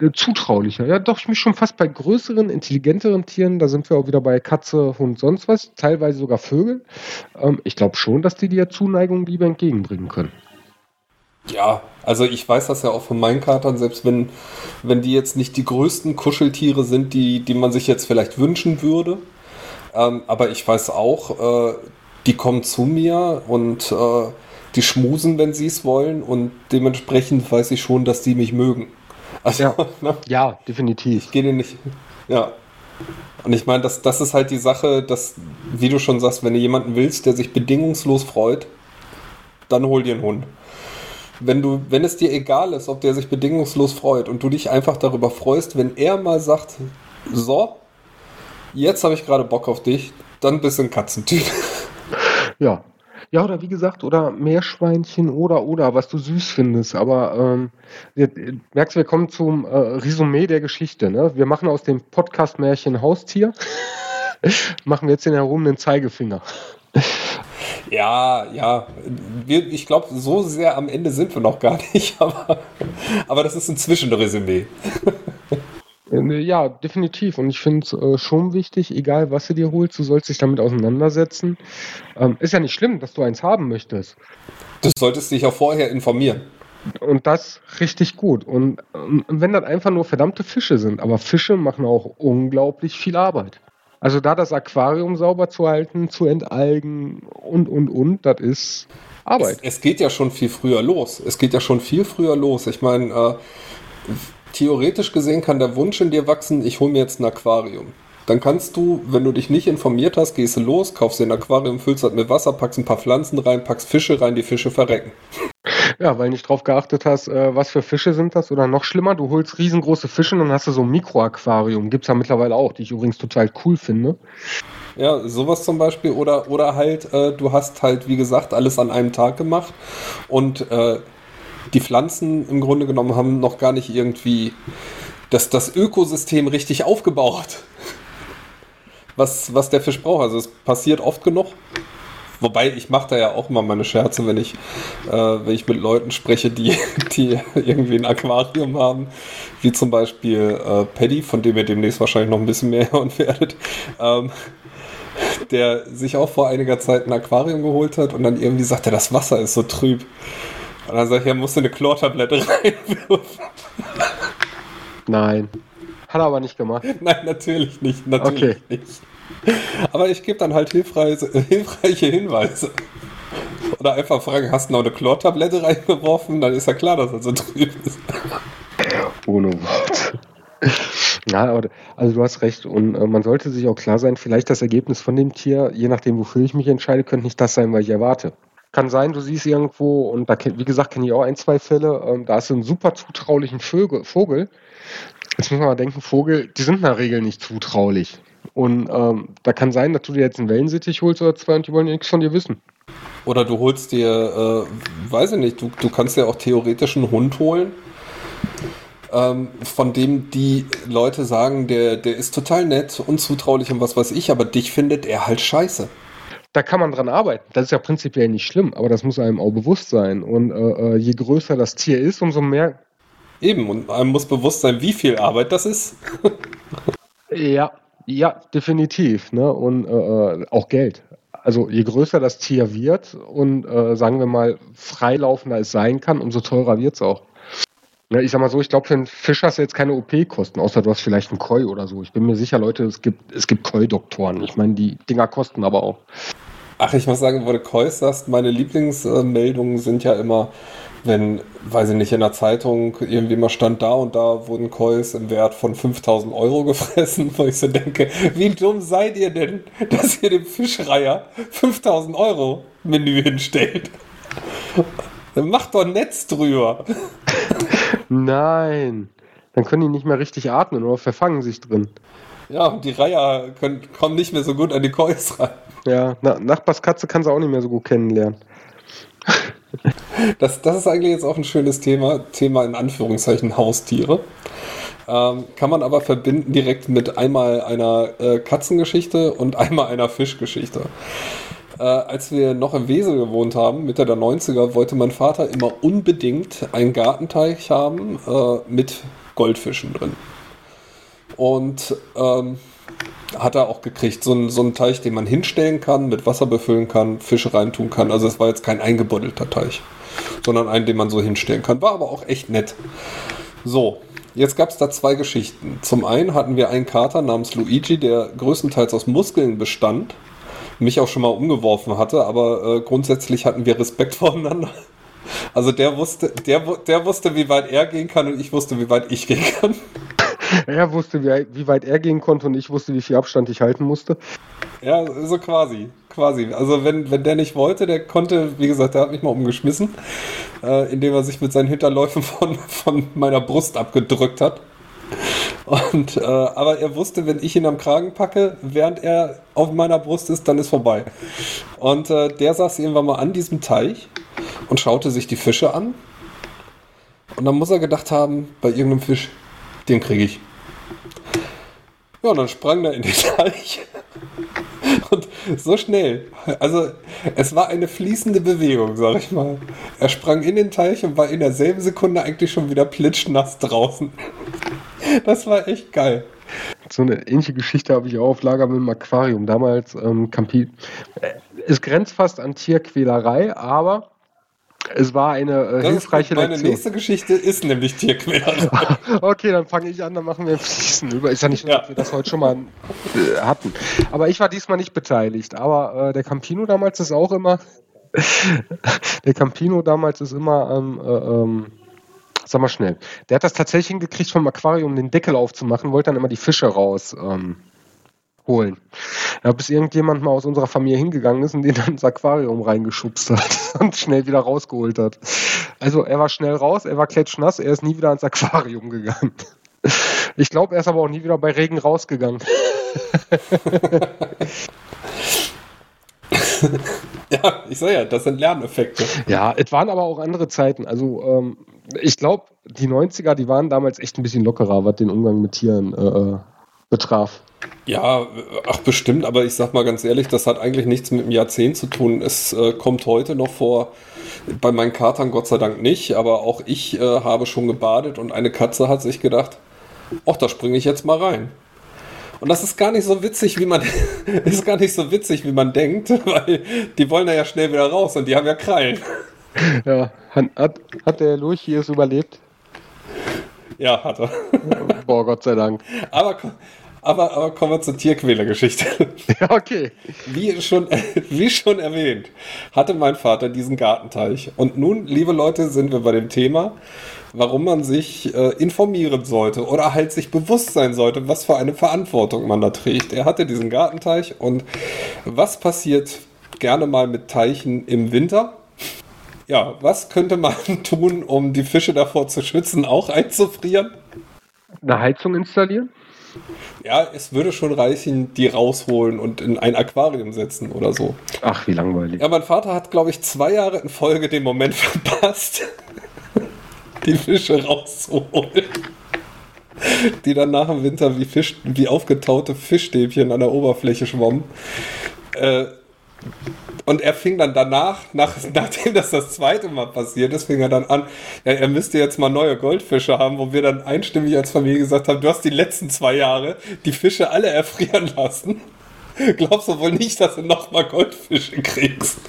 Äh, zutraulicher. Ja, doch, ich mich schon fast bei größeren, intelligenteren Tieren, da sind wir auch wieder bei Katze, Hund, sonst was, teilweise sogar Vögel. Ähm, ich glaube schon, dass die dir Zuneigung lieber entgegenbringen können. Ja, also ich weiß das ja auch von meinen Katern, selbst wenn, wenn die jetzt nicht die größten Kuscheltiere sind, die, die man sich jetzt vielleicht wünschen würde. Ähm, aber ich weiß auch, äh, die kommen zu mir und äh, die schmusen, wenn sie es wollen. Und dementsprechend weiß ich schon, dass die mich mögen. Also, ja. (laughs) Ne? ja, definitiv. Ich gehe dir nicht. Ja. Und ich meine, das, das ist halt die Sache, dass, wie du schon sagst, wenn du jemanden willst, der sich bedingungslos freut, dann hol dir einen Hund. Wenn, du, wenn es dir egal ist, ob der sich bedingungslos freut und du dich einfach darüber freust, wenn er mal sagt, so, jetzt habe ich gerade Bock auf dich, dann bist du ein Katzentyp. Ja, ja, oder wie gesagt, oder Meerschweinchen oder oder, was du süß findest. Aber ähm, merkst wir kommen zum äh, Resümee der Geschichte. Ne? Wir machen aus dem Podcast-Märchen Haustier, (laughs) machen wir jetzt den erhobenen Zeigefinger. Ja, ja. Wir, ich glaube, so sehr am Ende sind wir noch gar nicht, (laughs) aber, aber das ist ein Zwischenresümee. Äh, ja, definitiv. Und ich finde es äh, schon wichtig, egal was du dir holst, du sollst dich damit auseinandersetzen. Ähm, ist ja nicht schlimm, dass du eins haben möchtest. Du solltest dich ja vorher informieren. Und das richtig gut. Und, und wenn das einfach nur verdammte Fische sind, aber Fische machen auch unglaublich viel Arbeit. Also da das Aquarium sauber zu halten, zu entalgen und, und, und, das ist Arbeit. Es, es, geht ja schon viel früher los. Es geht ja schon viel früher los. Ich meine, äh, theoretisch gesehen kann der Wunsch in dir wachsen, ich hole mir jetzt ein Aquarium. Dann kannst du, wenn du dich nicht informiert hast, gehst du los, kaufst dir ein Aquarium, füllst das mit Wasser, packst ein paar Pflanzen rein, packst Fische rein, die Fische verrecken. Ja, weil nicht drauf geachtet hast, äh, was für Fische sind das oder noch schlimmer, du holst riesengroße Fische und dann hast du so ein Mikroaquarium. Gibt es ja mittlerweile auch, die ich übrigens total cool finde. Ja, sowas zum Beispiel. Oder, oder halt, äh, du hast halt, wie gesagt, alles an einem Tag gemacht und äh, die Pflanzen im Grunde genommen haben noch gar nicht irgendwie das, das Ökosystem richtig aufgebaut. Was, was der Fisch braucht. Also es passiert oft genug. Wobei ich mache da ja auch immer meine Scherze, wenn ich, äh, wenn ich mit Leuten spreche, die, die irgendwie ein Aquarium haben, wie zum Beispiel äh, Paddy, von dem ihr demnächst wahrscheinlich noch ein bisschen mehr (laughs) hören werdet, ähm, der sich auch vor einiger Zeit ein Aquarium geholt hat und dann irgendwie sagte, das Wasser ist so trüb. Und dann sag ich, er musste eine Chlortablette (laughs) reinwürfen. Nein. Hat er aber nicht gemacht. (laughs) Nein, natürlich nicht. Natürlich okay. nicht. Aber ich gebe dann halt hilfreiche, hilfreiche Hinweise. Oder einfach fragen, hast du noch eine Chlortablette reingeworfen? Dann ist ja klar, dass er so trüb ist. Ohne Wort. (laughs) Ja, also du hast recht. Und äh, man sollte sich auch klar sein, vielleicht das Ergebnis von dem Tier, je nachdem, wofür ich mich entscheide, könnte nicht das sein, was ich erwarte. Kann sein, du siehst irgendwo, und da, wie gesagt, kenne ich auch ein, zwei Fälle, ähm, da hast du einen super zutraulichen Vögel, Vogel. Jetzt muss man mal denken, Vogel, die sind in der Regel nicht zutraulich. Und ähm, da kann sein, dass du dir jetzt einen Wellensittich holst oder zwei und die wollen ja nichts von dir wissen. Oder du holst dir, äh, weiß ich nicht, du, du kannst ja auch theoretisch einen Hund holen, ähm, von dem die Leute sagen, der, der ist total nett und zutraulich und was weiß ich, aber dich findet er halt scheiße. Da kann man dran arbeiten. Das ist ja prinzipiell nicht schlimm, aber das muss einem auch bewusst sein. Und äh, äh je größer das Tier ist, umso mehr. Eben, und einem muss bewusst sein, wie viel Arbeit das ist. (laughs) ja, ja, definitiv. Ne? Und äh, äh, auch Geld. Also je größer das Tier wird und äh, sagen wir mal freilaufender es sein kann, umso teurer wird es auch. Ja, ich sag mal so, ich glaube, für einen Fisch hast du jetzt keine OP-Kosten, außer du hast vielleicht einen Koi oder so. Ich bin mir sicher, Leute, es gibt, es gibt Koi-Doktoren. Ich meine, die Dinger kosten aber auch. Ach, ich muss sagen, wo du Koi sagst, meine Lieblingsmeldungen sind ja immer, wenn, weiß ich nicht, in der Zeitung irgendwie mal stand, da und da wurden Kois im Wert von 5000 Euro gefressen, (laughs) wo ich so denke, wie dumm seid ihr denn, dass ihr dem Fischreiher 5000 Euro Menü hinstellt? Dann macht doch ein Netz drüber. Nein. Dann können die nicht mehr richtig atmen oder verfangen sich drin. Ja, und die Reiher können, kommen nicht mehr so gut an die Kois ran. Ja, Na, Nachbarskatze kann sie auch nicht mehr so gut kennenlernen. Das, das ist eigentlich jetzt auch ein schönes Thema, Thema in Anführungszeichen Haustiere. Ähm, kann man aber verbinden direkt mit einmal einer äh, Katzengeschichte und einmal einer Fischgeschichte. Äh, als wir noch im Wesel gewohnt haben, Mitte der 90er, wollte mein Vater immer unbedingt einen Gartenteich haben äh, mit Goldfischen drin. Und ähm, hat er auch gekriegt. So, ein, so einen Teich, den man hinstellen kann, mit Wasser befüllen kann, Fische reintun kann. Also es war jetzt kein eingebuddelter Teich, sondern einen, den man so hinstellen kann. War aber auch echt nett. So, jetzt gab es da zwei Geschichten. Zum einen hatten wir einen Kater namens Luigi, der größtenteils aus Muskeln bestand mich auch schon mal umgeworfen hatte, aber äh, grundsätzlich hatten wir Respekt (laughs) voneinander. Also der wusste, der, der wusste, wie weit er gehen kann und ich wusste, wie weit ich gehen kann. (laughs) Er wusste, wie, weit er gehen konnte und ich wusste, wie viel Abstand ich halten musste. Ja, so quasi. Quasi. Also wenn, wenn der nicht wollte, der konnte, wie gesagt, der hat mich mal umgeschmissen, äh, indem er sich mit seinen Hinterläufen von, von meiner Brust abgedrückt hat. Und, äh, aber er wusste, wenn ich ihn am Kragen packe, während er auf meiner Brust ist, dann ist vorbei. Und äh, der saß irgendwann mal an diesem Teich und schaute sich die Fische an. Und dann muss er gedacht haben, bei irgendeinem Fisch, den kriege ich. Ja, und dann sprang er in den (laughs) Teich. Und so schnell. Also, es war eine fließende Bewegung, sag ich mal. Er sprang in den Teich und war in derselben Sekunde eigentlich schon wieder plitschnass draußen. Das war echt geil. So eine ähnliche Geschichte habe ich auch auf Lager mit dem Aquarium. Damals ähm, Campi. Es grenzt fast an Tierquälerei, aber es war eine äh, hilfreiche meine Lektion. Meine nächste Geschichte ist nämlich Tierquälerei. (laughs) okay, dann fange ich an, dann machen wir Fließen über. Ist ja nicht, ja. dass wir das heute schon mal äh, hatten. Aber ich war diesmal nicht beteiligt. Aber äh, der Campino damals ist auch immer. (laughs) der Campino damals ist immer ähm, äh, ähm, sag mal schnell. Der hat das tatsächlich hingekriegt, vom Aquarium den Deckel aufzumachen, wollte dann immer die Fische raus ähm, holen. Ja, bis irgendjemand mal aus unserer Familie hingegangen ist und den dann ins Aquarium reingeschubst hat (laughs) und schnell wieder rausgeholt hat. Also er war schnell raus, er war klatschnass, er ist nie wieder ins Aquarium gegangen. Ich glaube, er ist aber auch nie wieder bei Regen rausgegangen. (laughs) ja, ich sag ja, das sind Lerneffekte. Ja, es waren aber auch andere Zeiten. Also ähm, ich glaube, die 90er, die waren damals echt ein bisschen lockerer, was den Umgang mit Tieren äh, äh, betraf. Ja, ach bestimmt, aber ich sag mal ganz ehrlich, das hat eigentlich nichts mit dem Jahrzehnt zu tun. Es äh, kommt heute noch vor, bei meinen Katern Gott sei Dank nicht, aber auch ich äh, habe schon gebadet und eine Katze hat sich gedacht, ach, da springe ich jetzt mal rein. Und das ist gar nicht so witzig, wie man (laughs) ist gar nicht so witzig, wie man denkt, (laughs) weil die wollen ja schnell wieder raus und die haben ja Krallen. Ja, hat, hat der Lurch hier es überlebt? Ja, hat er. (laughs) Boah, Gott sei Dank. Aber, aber, aber kommen wir zur Tierquälergeschichte. Ja, okay. Wie schon, (laughs) wie schon erwähnt, hatte mein Vater diesen Gartenteich. Und nun, liebe Leute, sind wir bei dem Thema, warum man sich äh, informieren sollte oder halt sich bewusst sein sollte, was für eine Verantwortung man da trägt. Er hatte diesen Gartenteich und was passiert gerne mal mit Teichen im Winter? Ja, was könnte man (laughs) tun, um die Fische davor zu schützen, auch einzufrieren? Eine Heizung installieren? Ja, es würde schon reichen, die rausholen und in ein Aquarium setzen oder so. Ach, wie langweilig. Ja, mein Vater hat, glaube ich, zwei Jahre in Folge den Moment (laughs) verpasst, die Fische rauszuholen. Die dann nach dem Winter wie, Fisch, wie aufgetaute Fischstäbchen an der Oberfläche schwommen. Äh, und er fing dann danach, nach, (laughs) nachdem das das zweite Mal passiert ist, fing er dann an, ja, er müsste jetzt mal neue Goldfische haben, wo wir dann einstimmig als Familie gesagt haben, du hast die letzten zwei Jahre die Fische alle erfrieren lassen. (laughs) Glaubst du wohl nicht, dass du nochmal Goldfische kriegst?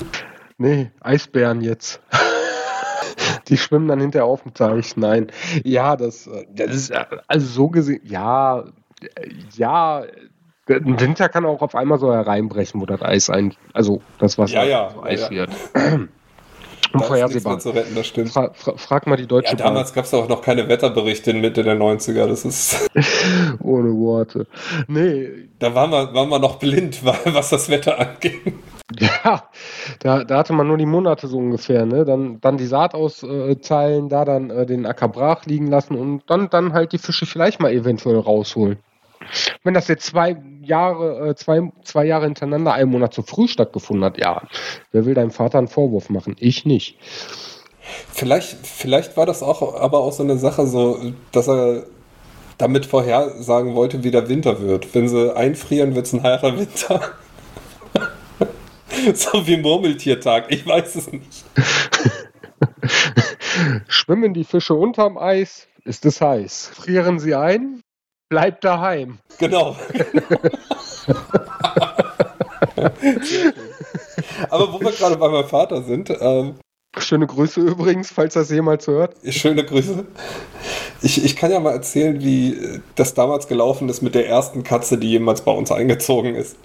Nee, Eisbären jetzt. (laughs) Die schwimmen dann hinterher auf dem Teich. Nein. Ja, das, das ist also so gesehen, ja, ja, ein Winter kann auch auf einmal so hereinbrechen, wo das Eis ein, also das Wasser ja, ja, so Eis ja, wird. (clears throat) Unvorhersehbar. Zu retten, das stimmt. Fra fra frag mal die deutsche ja, Damals gab es auch noch keine Wetterberichte in Mitte der 90er. Das ist. (laughs) Ohne Worte. Nee. Da waren wir, waren wir noch blind, (laughs) was das Wetter angeht. Ja, da, da hatte man nur die Monate so ungefähr, ne? Dann, dann die Saat auszahlen, da dann äh, den Acker brach liegen lassen und dann, dann halt die Fische vielleicht mal eventuell rausholen. Wenn das jetzt zwei Jahre, äh, zwei, zwei Jahre hintereinander einen Monat zu früh stattgefunden hat, ja, wer will deinem Vater einen Vorwurf machen? Ich nicht. Vielleicht, vielleicht war das auch aber auch so eine Sache, so, dass er damit vorhersagen wollte, wie der Winter wird. Wenn sie einfrieren, wird es ein heißer Winter. (laughs) so wie Murmeltiertag, ich weiß es nicht. (laughs) Schwimmen die Fische unterm Eis, ist es heiß. Frieren sie ein, Bleib daheim. Genau. (laughs) Aber wo wir gerade bei meinem Vater sind. Ähm, schöne Grüße übrigens, falls das jemals hört. Schöne Grüße. Ich, ich kann ja mal erzählen, wie das damals gelaufen ist mit der ersten Katze, die jemals bei uns eingezogen ist.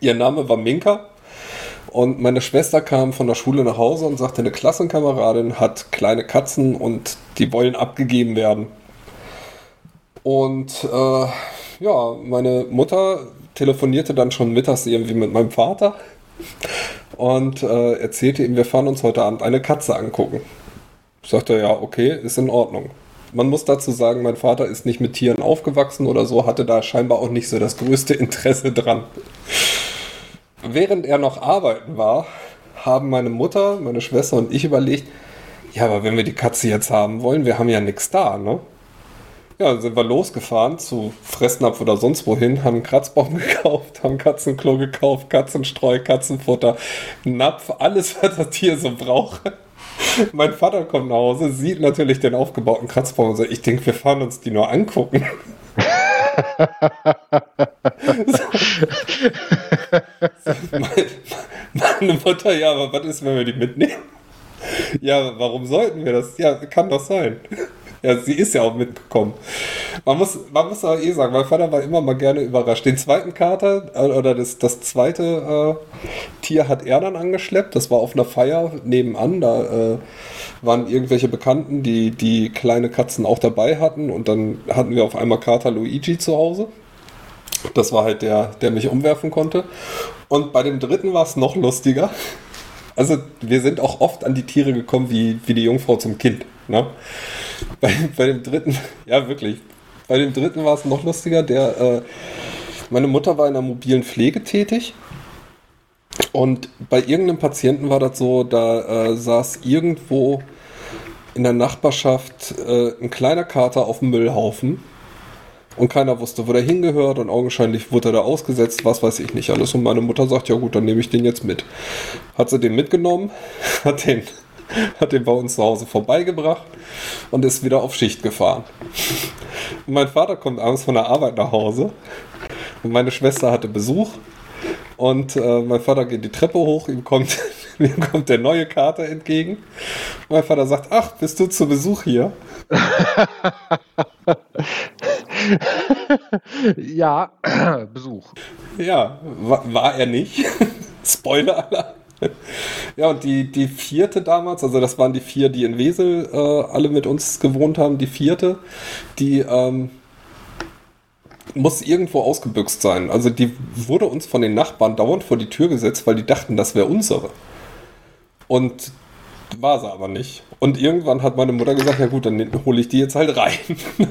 Ihr Name war Minka. Und meine Schwester kam von der Schule nach Hause und sagte, eine Klassenkameradin hat kleine Katzen und die wollen abgegeben werden. Und äh, ja, meine Mutter telefonierte dann schon mittags irgendwie mit meinem Vater und äh, erzählte ihm, wir fahren uns heute Abend eine Katze angucken. Sagte er, ja, okay, ist in Ordnung. Man muss dazu sagen, mein Vater ist nicht mit Tieren aufgewachsen oder so, hatte da scheinbar auch nicht so das größte Interesse dran. Während er noch arbeiten war, haben meine Mutter, meine Schwester und ich überlegt, ja, aber wenn wir die Katze jetzt haben wollen, wir haben ja nichts da, ne? Ja, dann sind wir losgefahren zu Fressnapf oder sonst wohin, haben einen Kratzbaum (laughs) gekauft, haben Katzenklo gekauft, Katzenstreu, Katzenfutter, Napf, alles, (laughs) was das Tier so braucht. Mein Vater kommt nach Hause, sieht natürlich den aufgebauten Kratzbaum und sagt, ich denke, wir fahren uns die nur angucken. (laughs) meine Mutter, ja, aber was ist, wenn wir die mitnehmen? Ja, warum sollten wir das? Ja, kann doch sein. Ja, sie ist ja auch mitgekommen. Man muss, man muss aber eh sagen, mein Vater war immer mal gerne überrascht. Den zweiten Kater äh, oder das, das zweite äh, Tier hat er dann angeschleppt. Das war auf einer Feier nebenan. Da äh, waren irgendwelche Bekannten, die die kleine Katzen auch dabei hatten. Und dann hatten wir auf einmal Kater Luigi zu Hause. Das war halt der, der mich umwerfen konnte. Und bei dem dritten war es noch lustiger. Also wir sind auch oft an die Tiere gekommen wie, wie die Jungfrau zum Kind. Ne? (laughs) Bei, bei dem dritten, ja wirklich, bei dem dritten war es noch lustiger. Der, äh, meine Mutter war in der mobilen Pflege tätig. Und bei irgendeinem Patienten war das so, da äh, saß irgendwo in der Nachbarschaft äh, ein kleiner Kater auf dem Müllhaufen und keiner wusste, wo der hingehört und augenscheinlich wurde er da ausgesetzt, was weiß ich nicht alles. Und meine Mutter sagt, ja gut, dann nehme ich den jetzt mit. Hat sie den mitgenommen, (laughs) hat den (laughs) hat den bei uns zu Hause vorbeigebracht und ist wieder auf Schicht gefahren. Und mein Vater kommt abends von der Arbeit nach Hause und meine Schwester hatte Besuch und äh, mein Vater geht die Treppe hoch, ihm kommt, (laughs) ihm kommt der neue Kater entgegen. Mein Vater sagt, ach, bist du zu Besuch hier? (laughs) ja, (clears throat) Besuch. Ja, war, war er nicht. Spoiler-Alarm. Ja, und die, die vierte damals, also das waren die vier, die in Wesel äh, alle mit uns gewohnt haben, die vierte, die ähm, muss irgendwo ausgebüxt sein. Also die wurde uns von den Nachbarn dauernd vor die Tür gesetzt, weil die dachten, das wäre unsere. Und war sie aber nicht. Und irgendwann hat meine Mutter gesagt, ja gut, dann hole ich die jetzt halt rein. (laughs)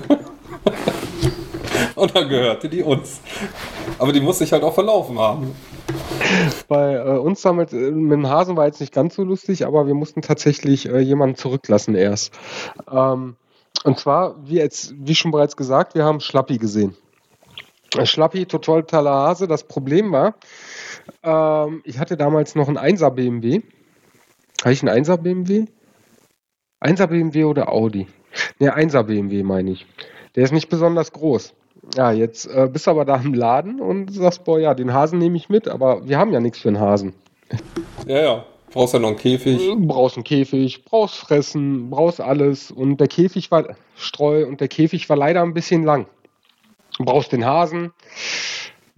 Und dann gehörte die uns. Aber die muss sich halt auch verlaufen haben. Bei äh, uns damals äh, mit dem Hasen war jetzt nicht ganz so lustig, aber wir mussten tatsächlich äh, jemanden zurücklassen erst. Ähm, und zwar, wie, jetzt, wie schon bereits gesagt, wir haben Schlappi gesehen. Schlappi, totaler Hase. Das Problem war, ähm, ich hatte damals noch einen 1er BMW. Hatte ich einen 1er BMW? 1er BMW oder Audi? Ne, 1er BMW meine ich. Der ist nicht besonders groß. Ja, jetzt äh, bist du aber da im Laden und sagst, boah, ja, den Hasen nehme ich mit, aber wir haben ja nichts für einen Hasen. Ja, ja. Brauchst ja noch einen Käfig. Du brauchst einen Käfig, brauchst Fressen, brauchst alles. Und der Käfig war Streu und der Käfig war leider ein bisschen lang. Du brauchst den Hasen.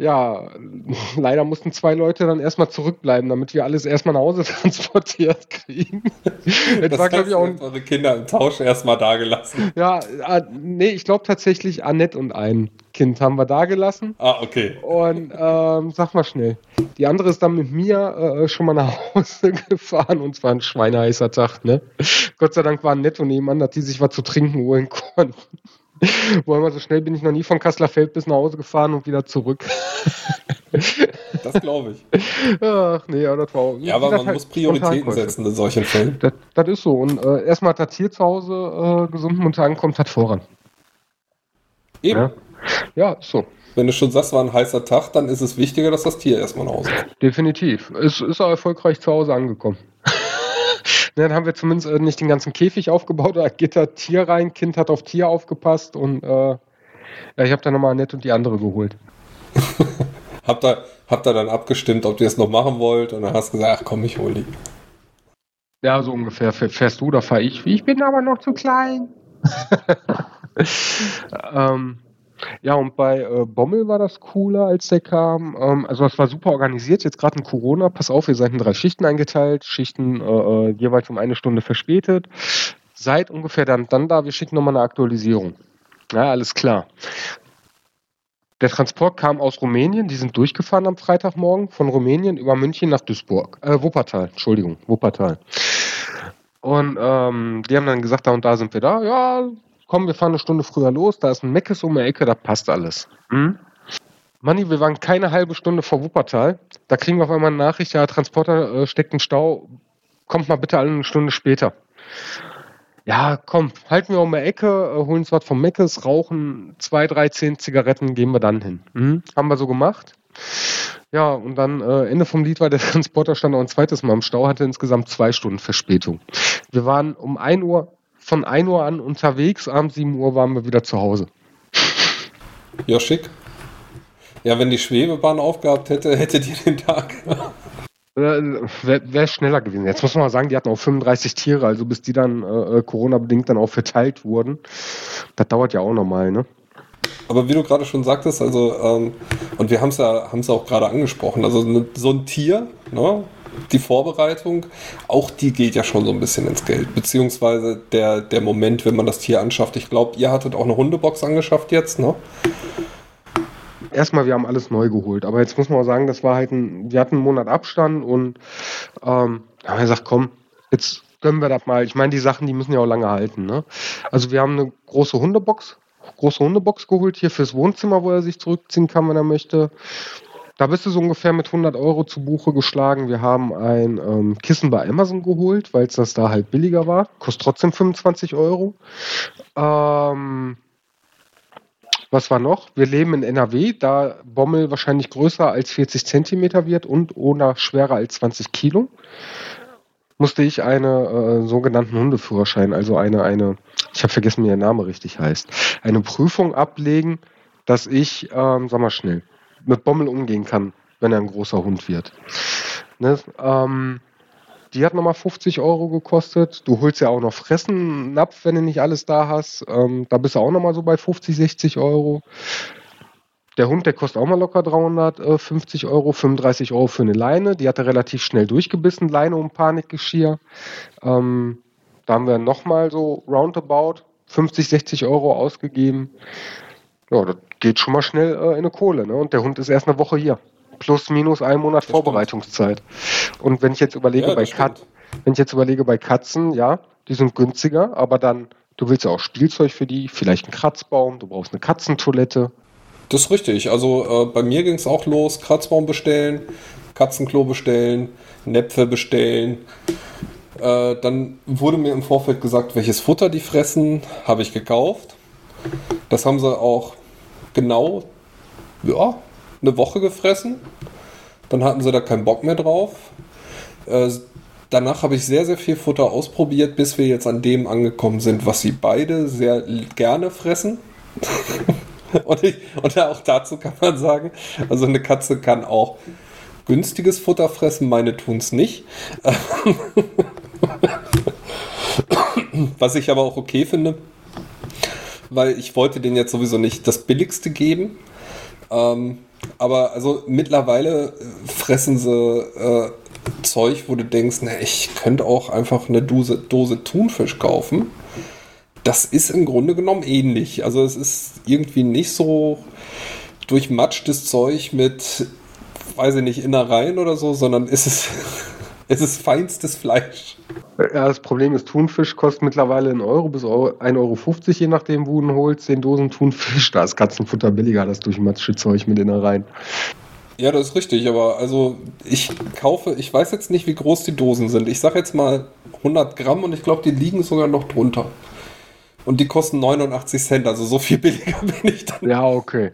Ja, (laughs) leider mussten zwei Leute dann erstmal zurückbleiben, damit wir alles erstmal nach Hause (laughs) transportiert kriegen. Das, das war, glaube ich, auch. Unsere Kinder im Tausch erstmal dagelassen. Ja, äh, nee, ich glaube tatsächlich Annette und ein Kind haben wir dagelassen. Ah, okay. Und ähm, sag mal schnell. Die andere ist dann mit mir äh, schon mal nach Hause (laughs) gefahren und es war ein schweineheißer Tag, ne? Gott sei Dank war nett und nebenan, dass die sich was zu trinken holen konnten. (laughs) Wo immer so schnell bin ich noch nie von Kasseler Feld bis nach Hause gefahren und wieder zurück. (laughs) das glaube ich. Ach nee, aber das war auch, Ja, aber man halt muss Prioritäten setzen in solchen Fällen. Das, das ist so. Und äh, erstmal hat das hier zu Hause äh, gesund und ankommt, hat voran. Eben. Ja? ja, ist so. Wenn du schon sagst, war ein heißer Tag, dann ist es wichtiger, dass das Tier erstmal nach Hause kommt. Definitiv. Es ist auch erfolgreich zu Hause angekommen. Dann haben wir zumindest äh, nicht den ganzen Käfig aufgebaut, da geht da Tier rein, Kind hat auf Tier aufgepasst und äh, ich habe dann nochmal nett und die andere geholt. (laughs) habt, ihr, habt ihr dann abgestimmt, ob ihr es noch machen wollt und dann hast du gesagt, ach komm, ich hol die. Ja, so ungefähr. Fährst du oder fahre ich? Ich bin aber noch zu klein. (laughs) ähm, ja, und bei äh, Bommel war das cooler, als der kam. Ähm, also es war super organisiert. Jetzt gerade in Corona, pass auf, ihr seid in drei Schichten eingeteilt, Schichten äh, äh, jeweils um eine Stunde verspätet. Seid ungefähr dann, dann da, wir schicken nochmal eine Aktualisierung. Ja, alles klar. Der Transport kam aus Rumänien, die sind durchgefahren am Freitagmorgen von Rumänien über München nach Duisburg. Äh, Wuppertal, Entschuldigung, Wuppertal. Und ähm, die haben dann gesagt, da und da sind wir da. Ja, komm, wir fahren eine Stunde früher los, da ist ein Meckes um die Ecke, da passt alles. Hm? Manni, wir waren keine halbe Stunde vor Wuppertal. Da kriegen wir auf einmal eine Nachricht, ja, Transporter äh, steckt im Stau, kommt mal bitte alle eine Stunde später. Ja, komm, halten wir um die Ecke, äh, holen uns was vom Meckes, rauchen zwei, drei, zehn Zigaretten, gehen wir dann hin. Hm? Haben wir so gemacht. Ja, und dann äh, Ende vom Lied war der (laughs) Transporter stand auch ein zweites Mal im Stau, hatte insgesamt zwei Stunden Verspätung. Wir waren um 1 Uhr von 1 Uhr an unterwegs, abends 7 Uhr waren wir wieder zu Hause. Ja, schick. Ja, wenn die Schwebebahn aufgehabt hätte, hättet ihr den Tag. Äh, Wäre wär schneller gewesen. Jetzt muss man mal sagen, die hatten auch 35 Tiere, also bis die dann äh, äh, Corona-bedingt dann auch verteilt wurden. Das dauert ja auch nochmal, ne? Aber wie du gerade schon sagtest, also, ähm, und wir haben es ja, haben's auch gerade angesprochen, also ne, so ein Tier, ne, die Vorbereitung, auch die geht ja schon so ein bisschen ins Geld. Beziehungsweise der, der Moment, wenn man das Tier anschafft. Ich glaube, ihr hattet auch eine Hundebox angeschafft jetzt, ne? Erstmal, wir haben alles neu geholt. Aber jetzt muss man auch sagen, das war halt ein, wir hatten einen Monat Abstand und ähm, haben gesagt, komm, jetzt gönnen wir das mal. Ich meine, die Sachen, die müssen ja auch lange halten. Ne? Also wir haben eine große Hundebox, große Hundebox geholt hier fürs Wohnzimmer, wo er sich zurückziehen kann, wenn er möchte. Da bist du so ungefähr mit 100 Euro zu Buche geschlagen. Wir haben ein ähm, Kissen bei Amazon geholt, weil es das da halt billiger war. Kostet trotzdem 25 Euro. Ähm, was war noch? Wir leben in NRW, da Bommel wahrscheinlich größer als 40 Zentimeter wird und ohne schwerer als 20 Kilo, musste ich einen äh, sogenannten Hundeführerschein, also eine, eine, ich habe vergessen, wie der Name richtig heißt, eine Prüfung ablegen, dass ich, ähm, sag mal schnell, mit Bommel umgehen kann, wenn er ein großer Hund wird. Ne? Ähm, die hat nochmal 50 Euro gekostet. Du holst ja auch noch Fressen, Napf, wenn du nicht alles da hast. Ähm, da bist du auch nochmal so bei 50, 60 Euro. Der Hund, der kostet auch mal locker 350 Euro, 35 Euro für eine Leine. Die hat er relativ schnell durchgebissen, Leine um Panikgeschirr. Ähm, da haben wir nochmal so roundabout 50, 60 Euro ausgegeben. Ja, das geht schon mal schnell äh, in eine Kohle. Ne? Und der Hund ist erst eine Woche hier. Plus, minus ein Monat das Vorbereitungszeit. Stimmt. Und wenn ich jetzt überlege, ja, bei Kat wenn ich jetzt überlege, bei Katzen, ja, die sind günstiger, aber dann, du willst ja auch Spielzeug für die, vielleicht einen Kratzbaum, du brauchst eine Katzentoilette. Das ist richtig. Also äh, bei mir ging es auch los, Kratzbaum bestellen, Katzenklo bestellen, Näpfe bestellen. Äh, dann wurde mir im Vorfeld gesagt, welches Futter die fressen, habe ich gekauft. Das haben sie auch genau ja, eine Woche gefressen. Dann hatten sie da keinen Bock mehr drauf. Äh, danach habe ich sehr, sehr viel Futter ausprobiert, bis wir jetzt an dem angekommen sind, was sie beide sehr gerne fressen. (laughs) und, ich, und auch dazu kann man sagen, also eine Katze kann auch günstiges Futter fressen, meine tun es nicht. (laughs) was ich aber auch okay finde, weil ich wollte denen jetzt sowieso nicht das Billigste geben. Ähm, aber also mittlerweile äh, fressen sie äh, Zeug, wo du denkst, na, ich könnte auch einfach eine Dose, Dose Thunfisch kaufen. Das ist im Grunde genommen ähnlich. Also es ist irgendwie nicht so durchmatschtes Zeug mit, weiß ich nicht, Innereien oder so, sondern ist, es ist feinstes Fleisch. Ja, das Problem ist, Thunfisch kostet mittlerweile 1 Euro bis 1,50 Euro, je nachdem, wo du ihn holst. Den Dosen Thunfisch, da ist Katzenfutter billiger, das durchmatschte Zeug mit Innereien. Ja, das ist richtig, aber also ich kaufe, ich weiß jetzt nicht, wie groß die Dosen sind. Ich sage jetzt mal 100 Gramm und ich glaube, die liegen sogar noch drunter. Und die kosten 89 Cent, also so viel (laughs) billiger bin ich dann. Ja, okay.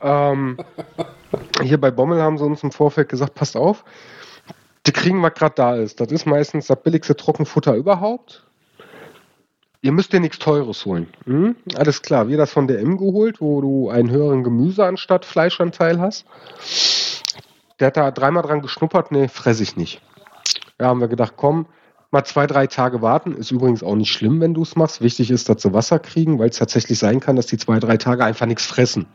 Ähm, hier bei Bommel haben sie uns im Vorfeld gesagt, passt auf, die kriegen, was gerade da ist. Das ist meistens das billigste Trockenfutter überhaupt. Ihr müsst dir nichts Teures holen. Hm? Alles klar, wir das von der M geholt, wo du einen höheren Gemüse anstatt Fleischanteil hast. Der hat da dreimal dran geschnuppert, nee, fresse ich nicht. Ja, haben wir gedacht, komm, mal zwei, drei Tage warten. Ist übrigens auch nicht schlimm, wenn du es machst. Wichtig ist, dass sie Wasser kriegen, weil es tatsächlich sein kann, dass die zwei, drei Tage einfach nichts fressen.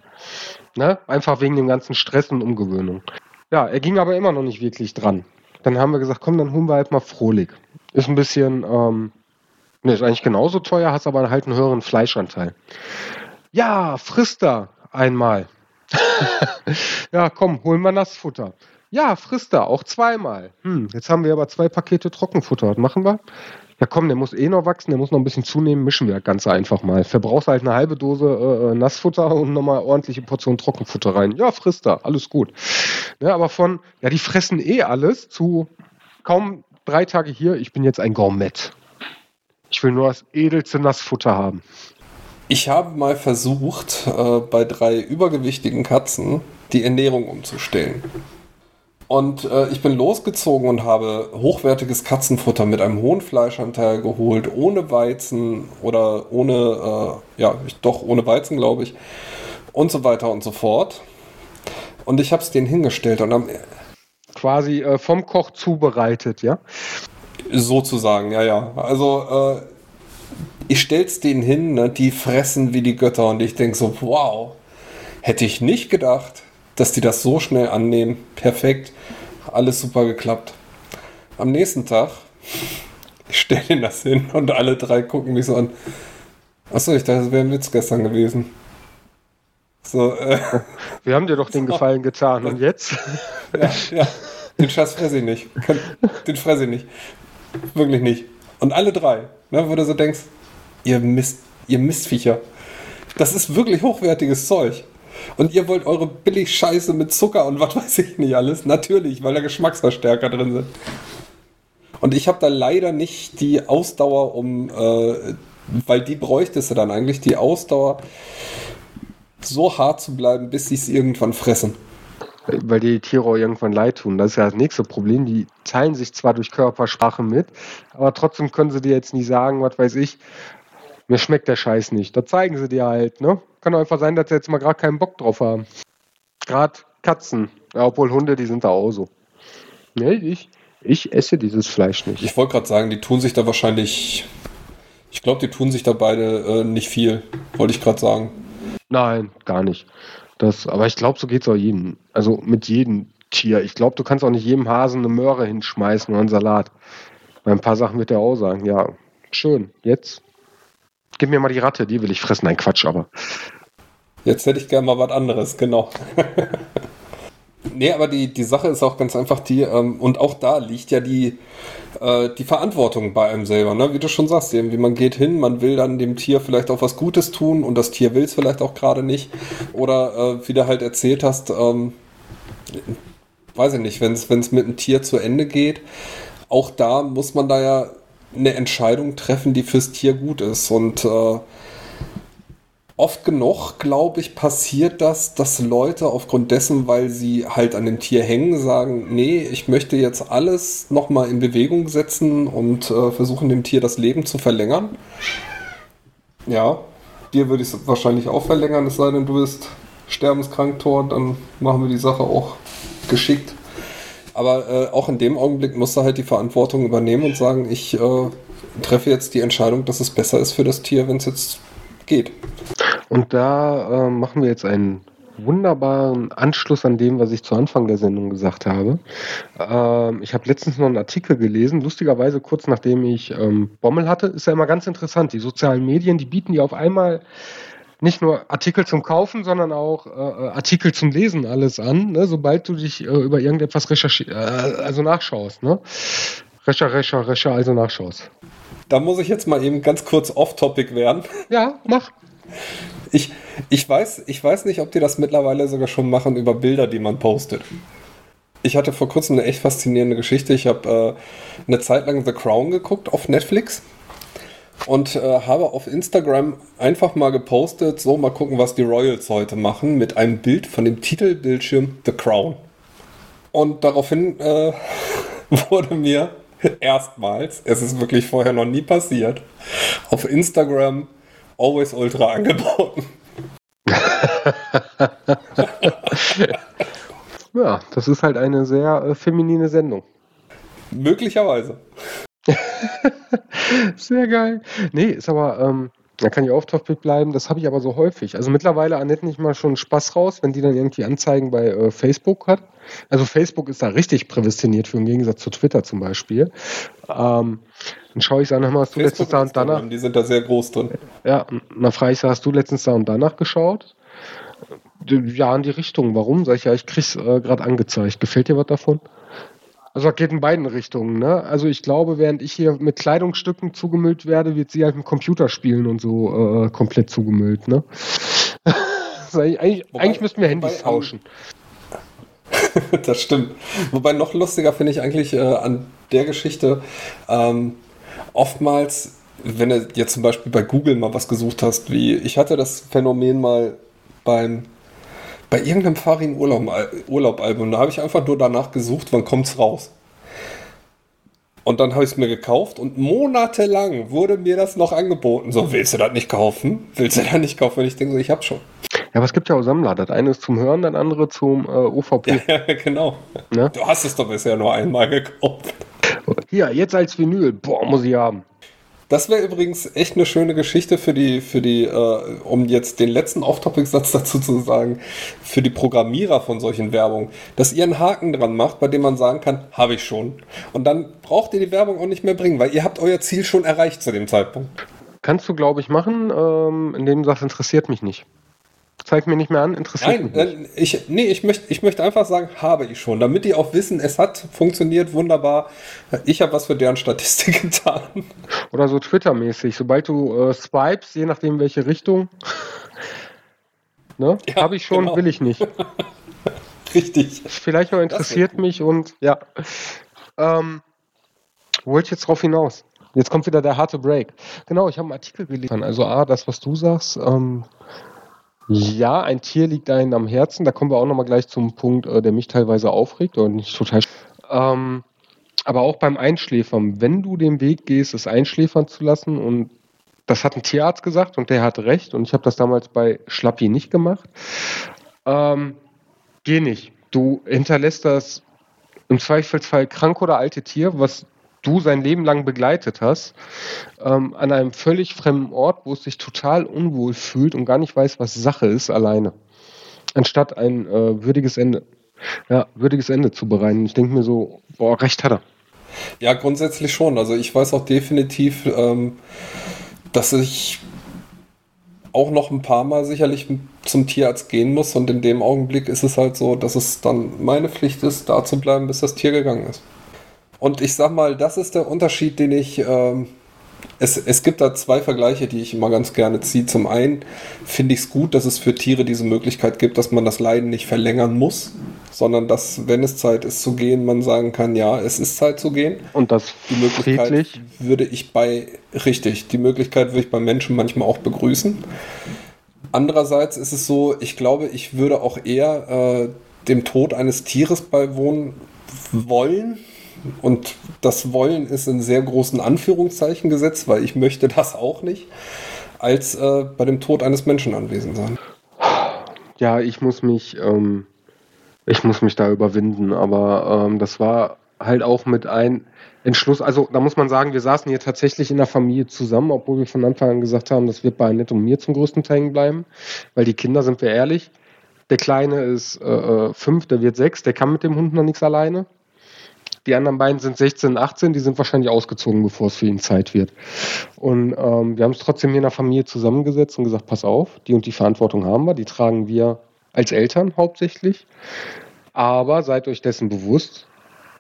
Ne? Einfach wegen dem ganzen Stress und Umgewöhnung. Ja, er ging aber immer noch nicht wirklich dran. Dann haben wir gesagt, komm, dann holen wir halt mal Frohlig. Ist ein bisschen ähm, Ne, ist eigentlich genauso teuer, hast aber halt einen höheren Fleischanteil. Ja, frisst da einmal. (laughs) ja, komm, holen wir Nassfutter. Ja, frisst da auch zweimal. Hm, jetzt haben wir aber zwei Pakete Trockenfutter. Was machen wir? Ja, komm, der muss eh noch wachsen, der muss noch ein bisschen zunehmen, mischen wir ganz einfach mal. Verbrauchst halt eine halbe Dose äh, äh Nassfutter und nochmal ordentliche Portion Trockenfutter rein. Ja, frisst da, alles gut. Ja, aber von, ja, die fressen eh alles zu kaum drei Tage hier, ich bin jetzt ein Gourmet. Ich will nur das edelste Nassfutter haben. Ich habe mal versucht, äh, bei drei übergewichtigen Katzen die Ernährung umzustellen. Und äh, ich bin losgezogen und habe hochwertiges Katzenfutter mit einem hohen Fleischanteil geholt, ohne Weizen oder ohne, äh, ja, doch ohne Weizen, glaube ich. Und so weiter und so fort. Und ich habe es denen hingestellt und am. Quasi äh, vom Koch zubereitet, ja? Sozusagen, ja, ja. Also, äh, ich stell's denen hin, ne, die fressen wie die Götter und ich denke so, wow, hätte ich nicht gedacht, dass die das so schnell annehmen. Perfekt, alles super geklappt. Am nächsten Tag, (laughs) ich stelle denen das hin und alle drei gucken mich so an. Achso, ich dachte, das wäre ein Witz gestern gewesen. So, äh, (laughs) Wir haben dir doch den Gefallen getan und jetzt? ja, ja. Den Scheiß fresse ich nicht. Den fresse ich nicht. Wirklich nicht. Und alle drei, ne, wo du so denkst, ihr Mist, ihr Mistviecher. Das ist wirklich hochwertiges Zeug. Und ihr wollt eure Billig-Scheiße mit Zucker und was (laughs) weiß ich nicht alles. Natürlich, weil da Geschmacksverstärker drin sind. Und ich habe da leider nicht die Ausdauer, um, äh, weil die bräuchtest du dann eigentlich, die Ausdauer, so hart zu bleiben, bis sie es irgendwann fressen weil die Tiere auch irgendwann leid tun. Das ist ja das nächste Problem. Die teilen sich zwar durch Körpersprache mit, aber trotzdem können sie dir jetzt nie sagen, was weiß ich, mir schmeckt der Scheiß nicht. Da zeigen sie dir halt, ne? Kann einfach sein, dass sie jetzt mal gerade keinen Bock drauf haben. Gerade Katzen, ja, obwohl Hunde, die sind da auch so. Nee, ich, ich esse dieses Fleisch nicht. Ich wollte gerade sagen, die tun sich da wahrscheinlich. Ich glaube, die tun sich da beide äh, nicht viel, wollte ich gerade sagen. Nein, gar nicht. Das, aber ich glaube, so geht es auch jedem. Also mit jedem Tier. Ich glaube, du kannst auch nicht jedem Hasen eine Möhre hinschmeißen oder einen Salat. Bei ein paar Sachen wird er auch sagen, ja, schön, jetzt gib mir mal die Ratte, die will ich fressen. Nein, Quatsch, aber. Jetzt hätte ich gerne mal was anderes, genau. (laughs) nee, aber die, die Sache ist auch ganz einfach die, ähm, und auch da liegt ja die, äh, die Verantwortung bei einem selber, ne? wie du schon sagst, irgendwie man geht hin, man will dann dem Tier vielleicht auch was Gutes tun und das Tier will es vielleicht auch gerade nicht. Oder äh, wie du halt erzählt hast, ähm, weiß ich nicht, wenn es mit einem Tier zu Ende geht, auch da muss man da ja eine Entscheidung treffen, die fürs Tier gut ist. Und äh, oft genug, glaube ich, passiert das, dass Leute aufgrund dessen, weil sie halt an dem Tier hängen, sagen, nee, ich möchte jetzt alles nochmal in Bewegung setzen und äh, versuchen dem Tier das Leben zu verlängern. Ja, dir würde ich es wahrscheinlich auch verlängern, es sei denn, du bist sterbenskrank, Tor, dann machen wir die Sache auch geschickt. Aber äh, auch in dem Augenblick musst du halt die Verantwortung übernehmen und sagen, ich äh, treffe jetzt die Entscheidung, dass es besser ist für das Tier, wenn es jetzt geht. Und da äh, machen wir jetzt einen wunderbaren Anschluss an dem, was ich zu Anfang der Sendung gesagt habe. Ähm, ich habe letztens noch einen Artikel gelesen, lustigerweise kurz nachdem ich ähm, Bommel hatte. Ist ja immer ganz interessant. Die sozialen Medien, die bieten dir auf einmal nicht nur Artikel zum Kaufen, sondern auch äh, äh Artikel zum Lesen alles an, ne? sobald du dich äh, über irgendetwas recherchierst, äh, also nachschaust. Ne? Recher, Recher, Recher, also nachschaust. Da muss ich jetzt mal eben ganz kurz off-topic werden. Ja, mach. Ich, ich, weiß, ich weiß nicht, ob die das mittlerweile sogar schon machen über Bilder, die man postet. Ich hatte vor kurzem eine echt faszinierende Geschichte. Ich habe äh, eine Zeit lang The Crown geguckt auf Netflix und äh, habe auf Instagram einfach mal gepostet, so mal gucken, was die Royals heute machen, mit einem Bild von dem Titelbildschirm The Crown. Und daraufhin äh, (laughs) wurde mir erstmals, es ist wirklich vorher noch nie passiert, auf Instagram Always Ultra (laughs) angeboten. ja, das ist halt eine sehr äh, feminine Sendung. Möglicherweise. (laughs) sehr geil. Nee, ist aber, ähm, da kann ich auf Topic bleiben. Das habe ich aber so häufig. Also mittlerweile Annette nicht mal schon Spaß raus, wenn die dann irgendwie Anzeigen bei äh, Facebook hat. Also Facebook ist da richtig prädestiniert für im Gegensatz zu Twitter zum Beispiel. Ähm, dann schaue ich an, hast du letztens da und danach. Die sind da sehr groß drin. Ja, dann frage ich, hast du letztens da und danach geschaut? Ja, in die Richtung. Warum? Sag ich, ja, ich krieg's äh, gerade angezeigt. Gefällt dir was davon? Also das geht in beiden Richtungen. Ne? Also ich glaube, während ich hier mit Kleidungsstücken zugemüllt werde, wird sie halt mit Computerspielen und so äh, komplett zugemüllt. Ne? (laughs) eigentlich, wobei, eigentlich müssten wir Handys wobei, tauschen. (laughs) das stimmt. Wobei noch lustiger finde ich eigentlich äh, an der Geschichte, ähm, oftmals, wenn du jetzt zum Beispiel bei Google mal was gesucht hast, wie ich hatte das Phänomen mal beim bei irgendeinem Farin Urlaub, Urlaub Album, da habe ich einfach nur danach gesucht, wann kommt es raus. Und dann habe ich es mir gekauft und monatelang wurde mir das noch angeboten. So, willst du das nicht kaufen? Willst du das nicht kaufen? Und ich denke so, ich habe schon. Ja, aber es gibt ja auch Sammler. Das eine ist zum Hören, das andere zum äh, OVP. (laughs) Ja, genau. Ne? Du hast es doch bisher nur einmal gekauft. Hier, jetzt als Vinyl. Boah, muss ich haben. Das wäre übrigens echt eine schöne Geschichte für die, für die, äh, um jetzt den letzten Off-Topic-Satz dazu zu sagen, für die Programmierer von solchen Werbungen, dass ihr einen Haken dran macht, bei dem man sagen kann, habe ich schon. Und dann braucht ihr die Werbung auch nicht mehr bringen, weil ihr habt euer Ziel schon erreicht zu dem Zeitpunkt. Kannst du, glaube ich, machen, ähm, indem du sagst, interessiert mich nicht zeig mir nicht mehr an, interessiert Nein, mich. Ich, nee, ich möchte ich möcht einfach sagen, habe ich schon, damit die auch wissen, es hat funktioniert wunderbar. Ich habe was für deren Statistik (laughs) getan. Oder so Twitter-mäßig, sobald du äh, swipes, je nachdem welche Richtung, ne, ja, habe ich schon, genau. will ich nicht. (laughs) Richtig. Vielleicht noch interessiert mich und ja. Ähm, wollte ich jetzt drauf hinaus? Jetzt kommt wieder der harte Break. Genau, ich habe einen Artikel gelesen. Also A, das, was du sagst, ähm, ja, ein Tier liegt einem am Herzen. Da kommen wir auch nochmal gleich zum Punkt, äh, der mich teilweise aufregt und nicht total. Ähm, aber auch beim Einschläfern, wenn du den Weg gehst, es einschläfern zu lassen und das hat ein Tierarzt gesagt und der hat recht und ich habe das damals bei Schlappi nicht gemacht. Ähm, geh nicht. Du hinterlässt das im Zweifelsfall krank oder alte Tier, was du sein Leben lang begleitet hast, ähm, an einem völlig fremden Ort, wo es sich total unwohl fühlt und gar nicht weiß, was Sache ist, alleine. Anstatt ein äh, würdiges Ende, ja, würdiges Ende zu bereiten. Ich denke mir so, boah, recht hat er. Ja, grundsätzlich schon. Also ich weiß auch definitiv, ähm, dass ich auch noch ein paar Mal sicherlich zum Tierarzt gehen muss und in dem Augenblick ist es halt so, dass es dann meine Pflicht ist, da zu bleiben, bis das Tier gegangen ist. Und ich sag mal, das ist der Unterschied, den ich. Ähm, es, es gibt da zwei Vergleiche, die ich immer ganz gerne ziehe. Zum einen finde ich es gut, dass es für Tiere diese Möglichkeit gibt, dass man das Leiden nicht verlängern muss, sondern dass, wenn es Zeit ist zu gehen, man sagen kann, ja, es ist Zeit zu gehen. Und das die Möglichkeit friedlich. würde ich bei, richtig, die Möglichkeit würde ich bei Menschen manchmal auch begrüßen. Andererseits ist es so, ich glaube, ich würde auch eher äh, dem Tod eines Tieres beiwohnen wollen. Und das Wollen ist in sehr großen Anführungszeichen gesetzt, weil ich möchte das auch nicht, als äh, bei dem Tod eines Menschen anwesend sein. Ja, ich muss mich, ähm, ich muss mich da überwinden, aber ähm, das war halt auch mit ein Entschluss. Also da muss man sagen, wir saßen hier tatsächlich in der Familie zusammen, obwohl wir von Anfang an gesagt haben, das wird bei Annette und mir zum größten Teil bleiben, weil die Kinder, sind wir ehrlich, der Kleine ist äh, äh, fünf, der wird sechs, der kann mit dem Hund noch nichts alleine. Die anderen beiden sind 16 und 18, die sind wahrscheinlich ausgezogen, bevor es für ihn Zeit wird. Und ähm, wir haben es trotzdem hier in der Familie zusammengesetzt und gesagt, pass auf, die und die Verantwortung haben wir, die tragen wir als Eltern hauptsächlich. Aber seid euch dessen bewusst,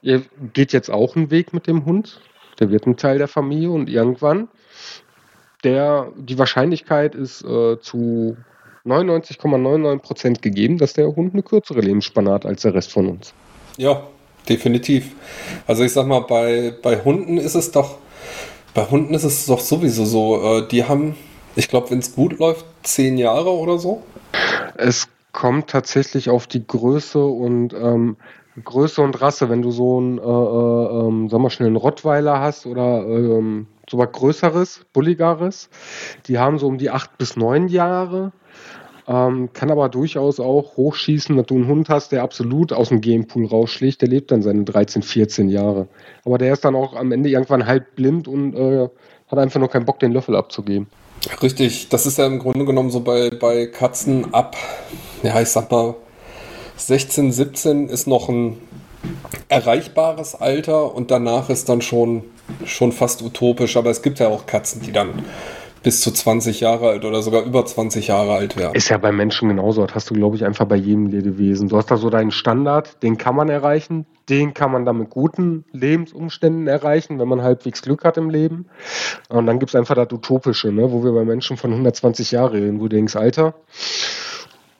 ihr geht jetzt auch einen Weg mit dem Hund, der wird ein Teil der Familie und irgendwann, der, die Wahrscheinlichkeit ist äh, zu 99,99 Prozent gegeben, dass der Hund eine kürzere Lebensspanne hat als der Rest von uns. Ja, definitiv. Also ich sag mal, bei, bei Hunden ist es doch, bei Hunden ist es doch sowieso so, äh, die haben, ich glaube, wenn es gut läuft, zehn Jahre oder so. Es kommt tatsächlich auf die Größe und ähm, Größe und Rasse. Wenn du so einen, äh, äh, ähm, sag mal schnell, einen Rottweiler hast oder ähm, so was Größeres, Bulligares, die haben so um die acht bis neun Jahre. Ähm, kann aber durchaus auch hochschießen, dass du einen Hund hast, der absolut aus dem Gamepool rausschlägt. Der lebt dann seine 13, 14 Jahre. Aber der ist dann auch am Ende irgendwann halb blind und äh, hat einfach nur keinen Bock, den Löffel abzugeben. Richtig, das ist ja im Grunde genommen so bei, bei Katzen ab, ja, ich sag mal, 16, 17 ist noch ein erreichbares Alter und danach ist dann schon, schon fast utopisch. Aber es gibt ja auch Katzen, die dann bis zu 20 Jahre alt oder sogar über 20 Jahre alt werden. Ist ja bei Menschen genauso. Das hast du, glaube ich, einfach bei jedem Lebewesen. Du hast da so deinen Standard, den kann man erreichen, den kann man dann mit guten Lebensumständen erreichen, wenn man halbwegs Glück hat im Leben. Und dann gibt es einfach das Utopische, ne? wo wir bei Menschen von 120 Jahren reden, wo du denkst, Alter,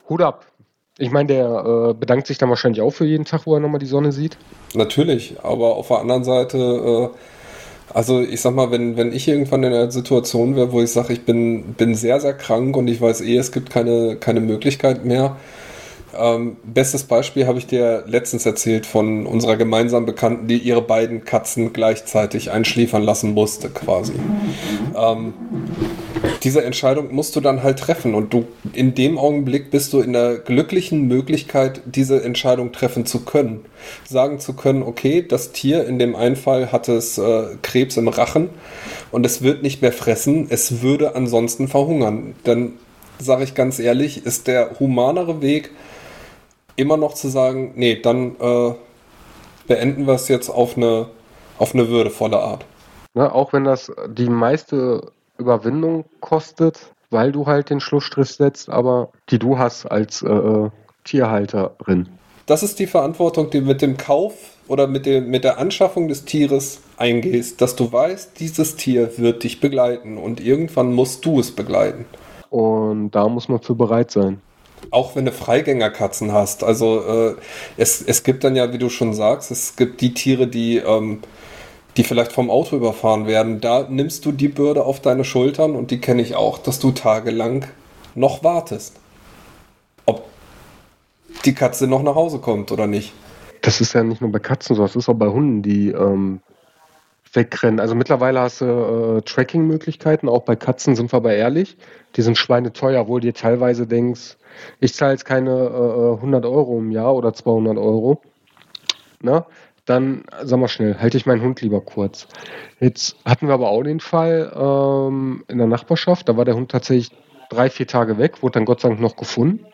Hut ab. Ich meine, der äh, bedankt sich dann wahrscheinlich auch für jeden Tag, wo er nochmal die Sonne sieht. Natürlich, aber auf der anderen Seite äh, also ich sag mal, wenn, wenn ich irgendwann in einer Situation wäre, wo ich sage, ich bin, bin sehr, sehr krank und ich weiß eh, es gibt keine, keine Möglichkeit mehr. Ähm, bestes Beispiel habe ich dir letztens erzählt von unserer gemeinsamen Bekannten, die ihre beiden Katzen gleichzeitig einschläfern lassen musste, quasi. Ähm, diese Entscheidung musst du dann halt treffen und du in dem Augenblick bist du in der glücklichen Möglichkeit, diese Entscheidung treffen zu können. Sagen zu können, okay, das Tier in dem einen Fall hat es äh, Krebs im Rachen und es wird nicht mehr fressen, es würde ansonsten verhungern. Dann sage ich ganz ehrlich, ist der humanere Weg immer noch zu sagen, nee, dann äh, beenden wir es jetzt auf eine, auf eine würdevolle Art. Ja, auch wenn das die meiste Überwindung kostet, weil du halt den Schlussstrich setzt, aber die du hast als äh, Tierhalterin. Das ist die Verantwortung, die mit dem Kauf oder mit, dem, mit der Anschaffung des Tieres eingehst, dass du weißt, dieses Tier wird dich begleiten und irgendwann musst du es begleiten. Und da muss man für bereit sein. Auch wenn du Freigängerkatzen hast. Also äh, es, es gibt dann ja, wie du schon sagst, es gibt die Tiere, die ähm, die vielleicht vom Auto überfahren werden, da nimmst du die Bürde auf deine Schultern und die kenne ich auch, dass du tagelang noch wartest. Ob die Katze noch nach Hause kommt oder nicht. Das ist ja nicht nur bei Katzen so, das ist auch bei Hunden, die ähm, wegrennen. Also mittlerweile hast du äh, Tracking-Möglichkeiten, auch bei Katzen sind wir aber ehrlich. Die sind schweineteuer, obwohl dir teilweise denkst, ich zahle jetzt keine äh, 100 Euro im Jahr oder 200 Euro. Na? Dann sag mal schnell, halte ich meinen Hund lieber kurz. Jetzt hatten wir aber auch den Fall ähm, in der Nachbarschaft, da war der Hund tatsächlich drei, vier Tage weg, wurde dann Gott sei Dank noch gefunden.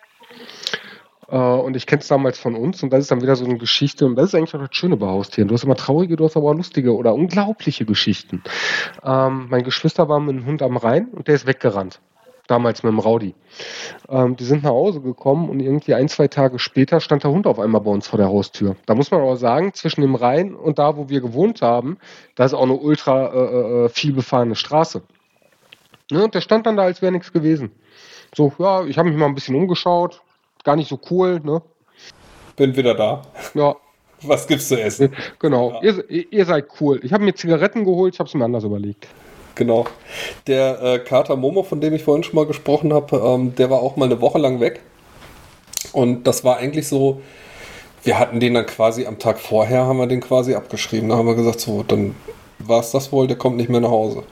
Äh, und ich kenne es damals von uns und das ist dann wieder so eine Geschichte und das ist eigentlich auch das Schöne bei Haustieren. Du hast immer traurige, du hast aber auch lustige oder unglaubliche Geschichten. Ähm, mein Geschwister war mit einem Hund am Rhein und der ist weggerannt damals mit dem Raudi. Ähm, die sind nach Hause gekommen und irgendwie ein, zwei Tage später stand der Hund auf einmal bei uns vor der Haustür. Da muss man aber sagen, zwischen dem Rhein und da, wo wir gewohnt haben, da ist auch eine ultra äh, äh viel befahrene Straße. Ne? Und der stand dann da, als wäre nichts gewesen. So, ja, ich habe mich mal ein bisschen umgeschaut, gar nicht so cool, ne? Bin wieder da. Ja. Was gibt's zu essen? Genau, ja. ihr, ihr, seid cool. Ich habe mir Zigaretten geholt, ich habe es mir anders überlegt. Genau. Der äh, Kater Momo, von dem ich vorhin schon mal gesprochen habe, ähm, der war auch mal eine Woche lang weg. Und das war eigentlich so, wir hatten den dann quasi am Tag vorher, haben wir den quasi abgeschrieben. Da haben wir gesagt, so, dann war es das wohl, der kommt nicht mehr nach Hause.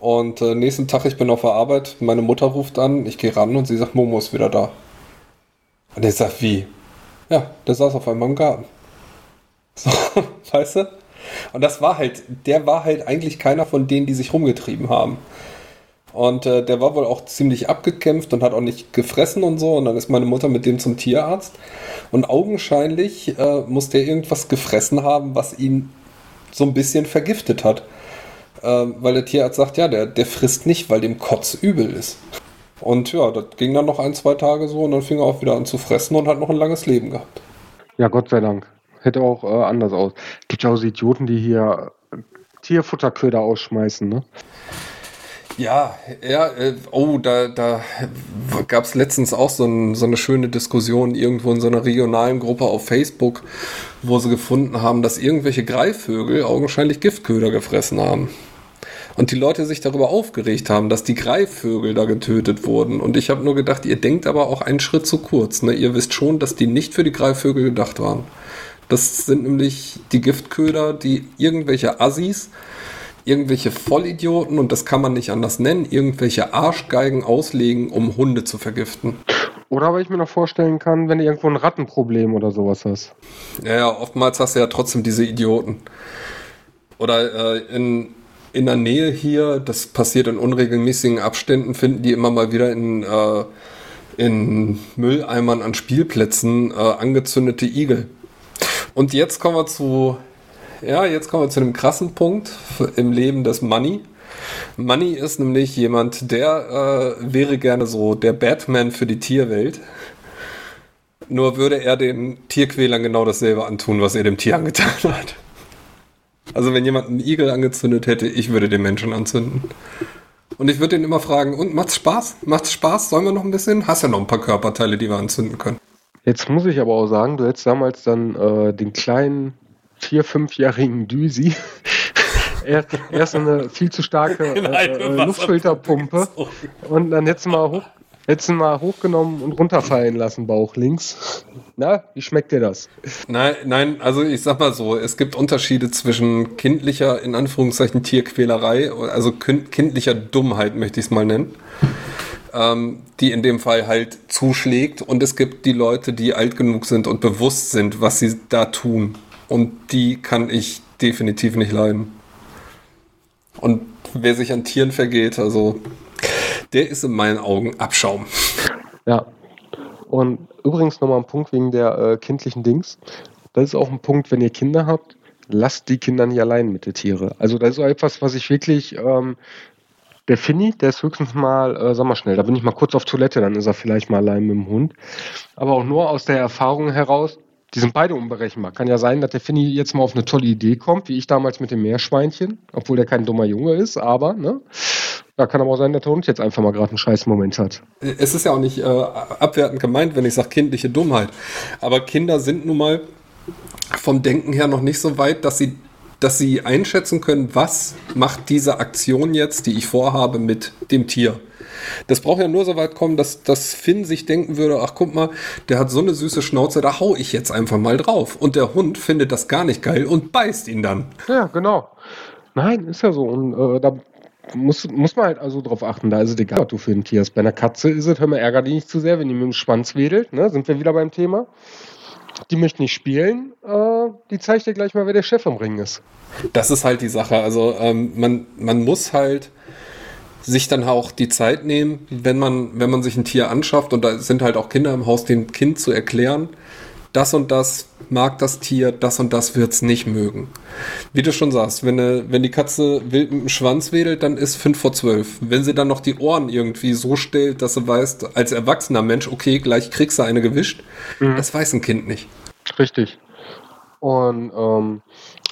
Und äh, nächsten Tag, ich bin auf der Arbeit, meine Mutter ruft an, ich gehe ran und sie sagt, Momo ist wieder da. Und ich sag, wie? Ja, der saß auf einmal im Garten. (laughs) So, weißt du? Und das war halt, der war halt eigentlich keiner von denen, die sich rumgetrieben haben. Und äh, der war wohl auch ziemlich abgekämpft und hat auch nicht gefressen und so. Und dann ist meine Mutter mit dem zum Tierarzt. Und augenscheinlich äh, muss der irgendwas gefressen haben, was ihn so ein bisschen vergiftet hat. Äh, weil der Tierarzt sagt, ja, der, der frisst nicht, weil dem Kotz übel ist. Und ja, das ging dann noch ein, zwei Tage so und dann fing er auch wieder an zu fressen und hat noch ein langes Leben gehabt. Ja, Gott sei Dank. Hätte auch äh, anders aus. Gibt ja auch so Idioten, die hier Tierfutterköder ausschmeißen, ne? Ja, ja, äh, oh, da, da gab es letztens auch so, ein, so, eine schöne Diskussion irgendwo in so einer regionalen Gruppe auf Facebook, wo sie gefunden haben, dass irgendwelche Greifvögel augenscheinlich Giftköder gefressen haben. Und die Leute sich darüber aufgeregt haben, dass die Greifvögel da getötet wurden. Und ich habe nur gedacht, ihr denkt aber auch einen Schritt zu kurz. Ne? Ihr wisst schon, dass die nicht für die Greifvögel gedacht waren. Das sind nämlich die Giftköder, die irgendwelche Assis irgendwelche Vollidioten, und das kann man nicht anders nennen, irgendwelche Arschgeigen auslegen, um Hunde zu vergiften. Oder weil ich mir noch vorstellen kann, wenn du irgendwo ein Rattenproblem oder sowas hast. Ja, ja, oftmals hast du ja trotzdem diese Idioten. Oder äh, in, in der Nähe hier, das passiert in unregelmäßigen Abständen, finden die immer mal wieder in, äh, in Mülleimern an Spielplätzen äh, angezündete Igel. Und jetzt kommen wir zu ja, jetzt kommen wir zu einem krassen Punkt im Leben des Money. Money ist nämlich jemand, der äh, wäre gerne so der Batman für die Tierwelt. Nur würde er den Tierquälern genau dasselbe antun, was er dem Tier angetan hat. Also wenn jemand einen Igel angezündet hätte, ich würde den Menschen anzünden. Und ich würde ihn immer fragen, und macht's Spaß? Macht's Spaß? Sollen wir noch ein bisschen? Hast ja noch ein paar Körperteile, die wir anzünden können. Jetzt muss ich aber auch sagen, du hättest damals dann äh, den kleinen vier-, fünfjährigen Düsi. (laughs) er, er ist eine viel zu starke äh, äh Luftfilterpumpe. Und dann hättest du mal hoch, hättest du mal hochgenommen und runterfallen lassen, Bauch links. Na, wie schmeckt dir das? Nein, nein, also ich sag mal so, es gibt Unterschiede zwischen kindlicher, in Anführungszeichen, Tierquälerei, also kindlicher Dummheit, möchte ich es mal nennen. Ähm, die in dem Fall halt zuschlägt und es gibt die Leute, die alt genug sind und bewusst sind, was sie da tun. Und die kann ich definitiv nicht leiden. Und wer sich an Tieren vergeht, also der ist in meinen Augen Abschaum. Ja. Und übrigens nochmal ein Punkt wegen der äh, kindlichen Dings. Das ist auch ein Punkt, wenn ihr Kinder habt, lasst die Kinder nicht allein mit den Tieren. Also das ist etwas, was ich wirklich, ähm, der Finny, der ist höchstens mal, äh, sag mal schnell, da bin ich mal kurz auf Toilette, dann ist er vielleicht mal allein mit dem Hund. Aber auch nur aus der Erfahrung heraus, die sind beide unberechenbar. Kann ja sein, dass der Finny jetzt mal auf eine tolle Idee kommt, wie ich damals mit dem Meerschweinchen, obwohl der kein dummer Junge ist, aber, ne? Da kann aber auch sein, dass der Hund jetzt einfach mal gerade einen scheiß Moment hat. Es ist ja auch nicht äh, abwertend gemeint, wenn ich sage kindliche Dummheit. Aber Kinder sind nun mal vom Denken her noch nicht so weit, dass sie dass sie einschätzen können, was macht diese Aktion jetzt, die ich vorhabe, mit dem Tier. Das braucht ja nur so weit kommen, dass, dass Finn sich denken würde, ach guck mal, der hat so eine süße Schnauze, da hau ich jetzt einfach mal drauf. Und der Hund findet das gar nicht geil und beißt ihn dann. Ja, genau. Nein, ist ja so. Und äh, da muss, muss man halt also drauf achten, da ist es egal, was du für ein Tier hast. Bei einer Katze ist es, hör mal, ärger die nicht zu sehr, wenn die mit dem Schwanz wedelt, ne? sind wir wieder beim Thema die möchte nicht spielen, äh, die zeigt dir gleich mal, wer der Chef am Ring ist. Das ist halt die Sache. Also ähm, man, man muss halt sich dann auch die Zeit nehmen, wenn man, wenn man sich ein Tier anschafft und da sind halt auch Kinder im Haus, dem Kind zu erklären, das und das mag das Tier, das und das wird es nicht mögen. Wie du schon sagst, wenn, eine, wenn die Katze wild mit dem Schwanz wedelt, dann ist 5 vor 12. Wenn sie dann noch die Ohren irgendwie so stellt, dass sie weiß, als erwachsener Mensch, okay, gleich kriegst du eine gewischt, mhm. das weiß ein Kind nicht. Richtig. Und ähm,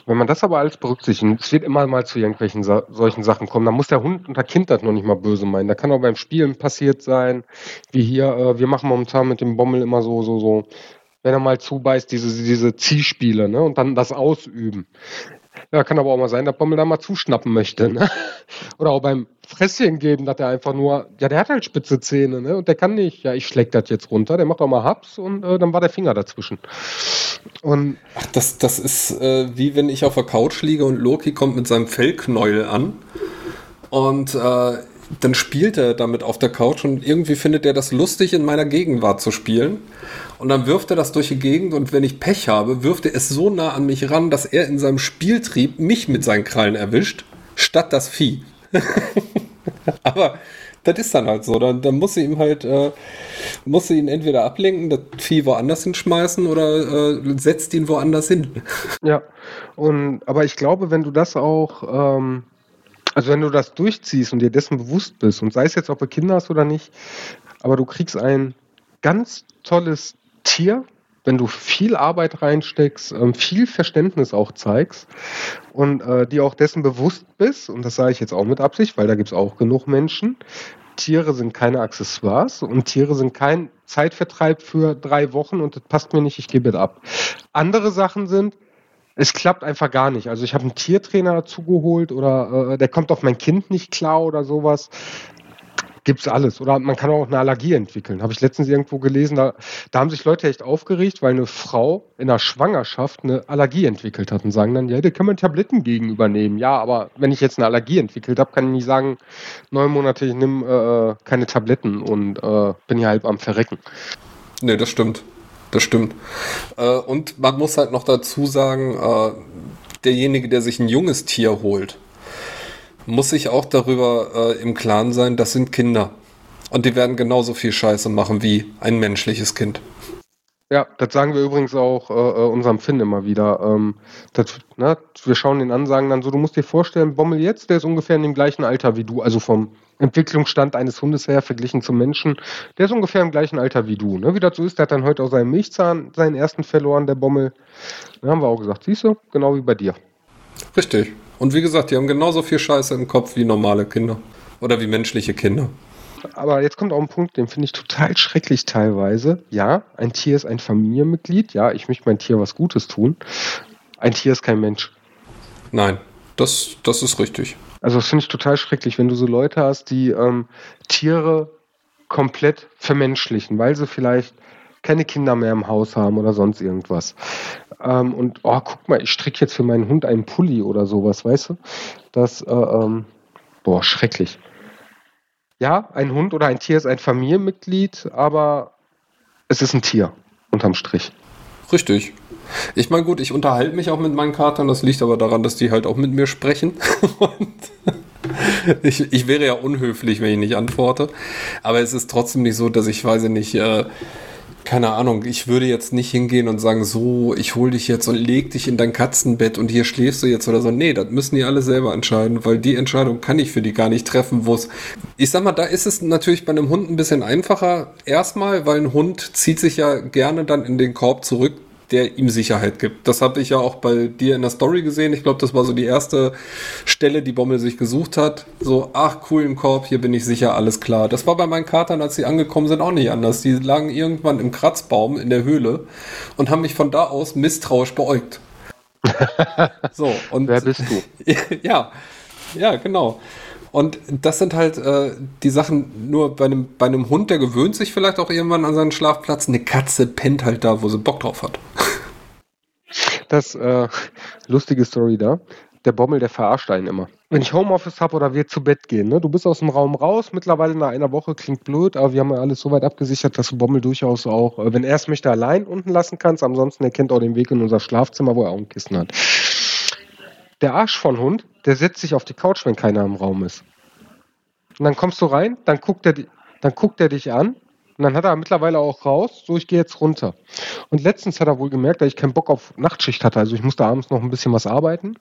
wenn man das aber alles berücksichtigt, es wird immer mal zu irgendwelchen Sa solchen Sachen kommen, dann muss der Hund und der Kind das noch nicht mal böse meinen. Da kann auch beim Spielen passiert sein, wie hier, äh, wir machen momentan mit dem Bommel immer so, so, so wenn er mal zubeißt, diese, diese Ziehspiele, ne, und dann das ausüben. Ja, kann aber auch mal sein, dass Bommel da mal zuschnappen möchte. Ne? (laughs) Oder auch beim Fresschen geben, dass er einfach nur, ja, der hat halt spitze Zähne, ne? Und der kann nicht, ja, ich schläg das jetzt runter, der macht auch mal Haps und äh, dann war der Finger dazwischen. Und Ach, das, das ist äh, wie wenn ich auf der Couch liege und Loki kommt mit seinem Fellknäuel an und äh, dann spielt er damit auf der Couch und irgendwie findet er das lustig, in meiner Gegenwart zu spielen. Und dann wirft er das durch die Gegend und wenn ich Pech habe, wirft er es so nah an mich ran, dass er in seinem Spieltrieb mich mit seinen Krallen erwischt, statt das Vieh. (laughs) Aber das ist dann halt so. Dann, dann muss sie ihm halt, äh, muss sie ihn entweder ablenken, das Vieh woanders hinschmeißen oder äh, setzt ihn woanders hin. Ja, und aber ich glaube, wenn du das auch ähm, also wenn du das durchziehst und dir dessen bewusst bist, und sei es jetzt, ob du Kinder hast oder nicht, aber du kriegst ein ganz tolles Tier, wenn du viel Arbeit reinsteckst, ähm, viel Verständnis auch zeigst und äh, dir auch dessen bewusst bist, und das sage ich jetzt auch mit Absicht, weil da gibt es auch genug Menschen, Tiere sind keine Accessoires und Tiere sind kein Zeitvertreib für drei Wochen und das passt mir nicht, ich gebe es ab. Andere Sachen sind, es klappt einfach gar nicht. Also ich habe einen Tiertrainer dazu oder äh, der kommt auf mein Kind nicht klar oder sowas. Gibt's alles. Oder man kann auch eine Allergie entwickeln. Habe ich letztens irgendwo gelesen, da, da haben sich Leute echt aufgeregt, weil eine Frau in der Schwangerschaft eine Allergie entwickelt hat und sagen dann, ja, da kann man Tabletten gegen übernehmen. Ja, aber wenn ich jetzt eine Allergie entwickelt habe, kann ich nicht sagen, neun Monate, ich nehme äh, keine Tabletten und äh, bin hier halb am Verrecken. Nee, das stimmt das stimmt. Äh, und man muss halt noch dazu sagen, äh, derjenige, der sich ein junges Tier holt, muss sich auch darüber äh, im Klaren sein, das sind Kinder. Und die werden genauso viel Scheiße machen wie ein menschliches Kind. Ja, das sagen wir übrigens auch äh, äh unserem Finn immer wieder. Ähm, das, ne, wir schauen den an, sagen dann so, du musst dir vorstellen, Bommel jetzt, der ist ungefähr in dem gleichen Alter wie du, also vom Entwicklungsstand eines Hundes her verglichen zum Menschen, der ist ungefähr im gleichen Alter wie du. Ne? Wie das so ist, der hat dann heute auch seinen Milchzahn, seinen ersten verloren, der Bommel. Da haben wir auch gesagt, siehst du, genau wie bei dir. Richtig. Und wie gesagt, die haben genauso viel Scheiße im Kopf wie normale Kinder. Oder wie menschliche Kinder. Aber jetzt kommt auch ein Punkt, den finde ich total schrecklich teilweise. Ja, ein Tier ist ein Familienmitglied. Ja, ich möchte mein Tier was Gutes tun. Ein Tier ist kein Mensch. Nein, das, das ist richtig. Also das finde ich total schrecklich, wenn du so Leute hast, die ähm, Tiere komplett vermenschlichen, weil sie vielleicht keine Kinder mehr im Haus haben oder sonst irgendwas. Ähm, und oh, guck mal, ich stricke jetzt für meinen Hund einen Pulli oder sowas, weißt du? Das, äh, ähm, boah, schrecklich. Ja, ein Hund oder ein Tier ist ein Familienmitglied, aber es ist ein Tier, unterm Strich. Richtig. Ich meine, gut, ich unterhalte mich auch mit meinen Katern. Das liegt aber daran, dass die halt auch mit mir sprechen. (laughs) ich, ich, wäre ja unhöflich, wenn ich nicht antworte. Aber es ist trotzdem nicht so, dass ich, weiß ich nicht, äh, keine Ahnung, ich würde jetzt nicht hingehen und sagen, so, ich hole dich jetzt und leg dich in dein Katzenbett und hier schläfst du jetzt oder so. Nee, das müssen die alle selber entscheiden, weil die Entscheidung kann ich für die gar nicht treffen, wo es. Ich sag mal, da ist es natürlich bei einem Hund ein bisschen einfacher. Erstmal, weil ein Hund zieht sich ja gerne dann in den Korb zurück, der ihm Sicherheit gibt. Das habe ich ja auch bei dir in der Story gesehen. Ich glaube, das war so die erste Stelle, die Bommel sich gesucht hat. So, ach cool im Korb, hier bin ich sicher, alles klar. Das war bei meinen Katern, als sie angekommen sind, auch nicht anders. Die lagen irgendwann im Kratzbaum in der Höhle und haben mich von da aus misstrauisch beäugt. (laughs) so, und. Wer bist du? (laughs) ja, ja, genau. Und das sind halt äh, die Sachen, nur bei einem, bei einem Hund, der gewöhnt sich vielleicht auch irgendwann an seinen Schlafplatz. Eine Katze pennt halt da, wo sie Bock drauf hat. Das, äh, lustige Story da. Der Bommel, der verarscht einen immer. Wenn ich Homeoffice habe oder wir zu Bett gehen, ne? du bist aus dem Raum raus, mittlerweile nach einer Woche klingt blöd, aber wir haben ja alles so weit abgesichert, dass du Bommel durchaus auch, äh, wenn er es möchte, allein unten lassen kannst. Ansonsten erkennt er auch den Weg in unser Schlafzimmer, wo er auch ein Kissen hat. Der Arsch von Hund, der setzt sich auf die Couch, wenn keiner im Raum ist. Und dann kommst du rein, dann guckt er, dann guckt er dich an und dann hat er mittlerweile auch raus, so ich gehe jetzt runter. Und letztens hat er wohl gemerkt, dass ich keinen Bock auf Nachtschicht hatte. Also ich musste abends noch ein bisschen was arbeiten.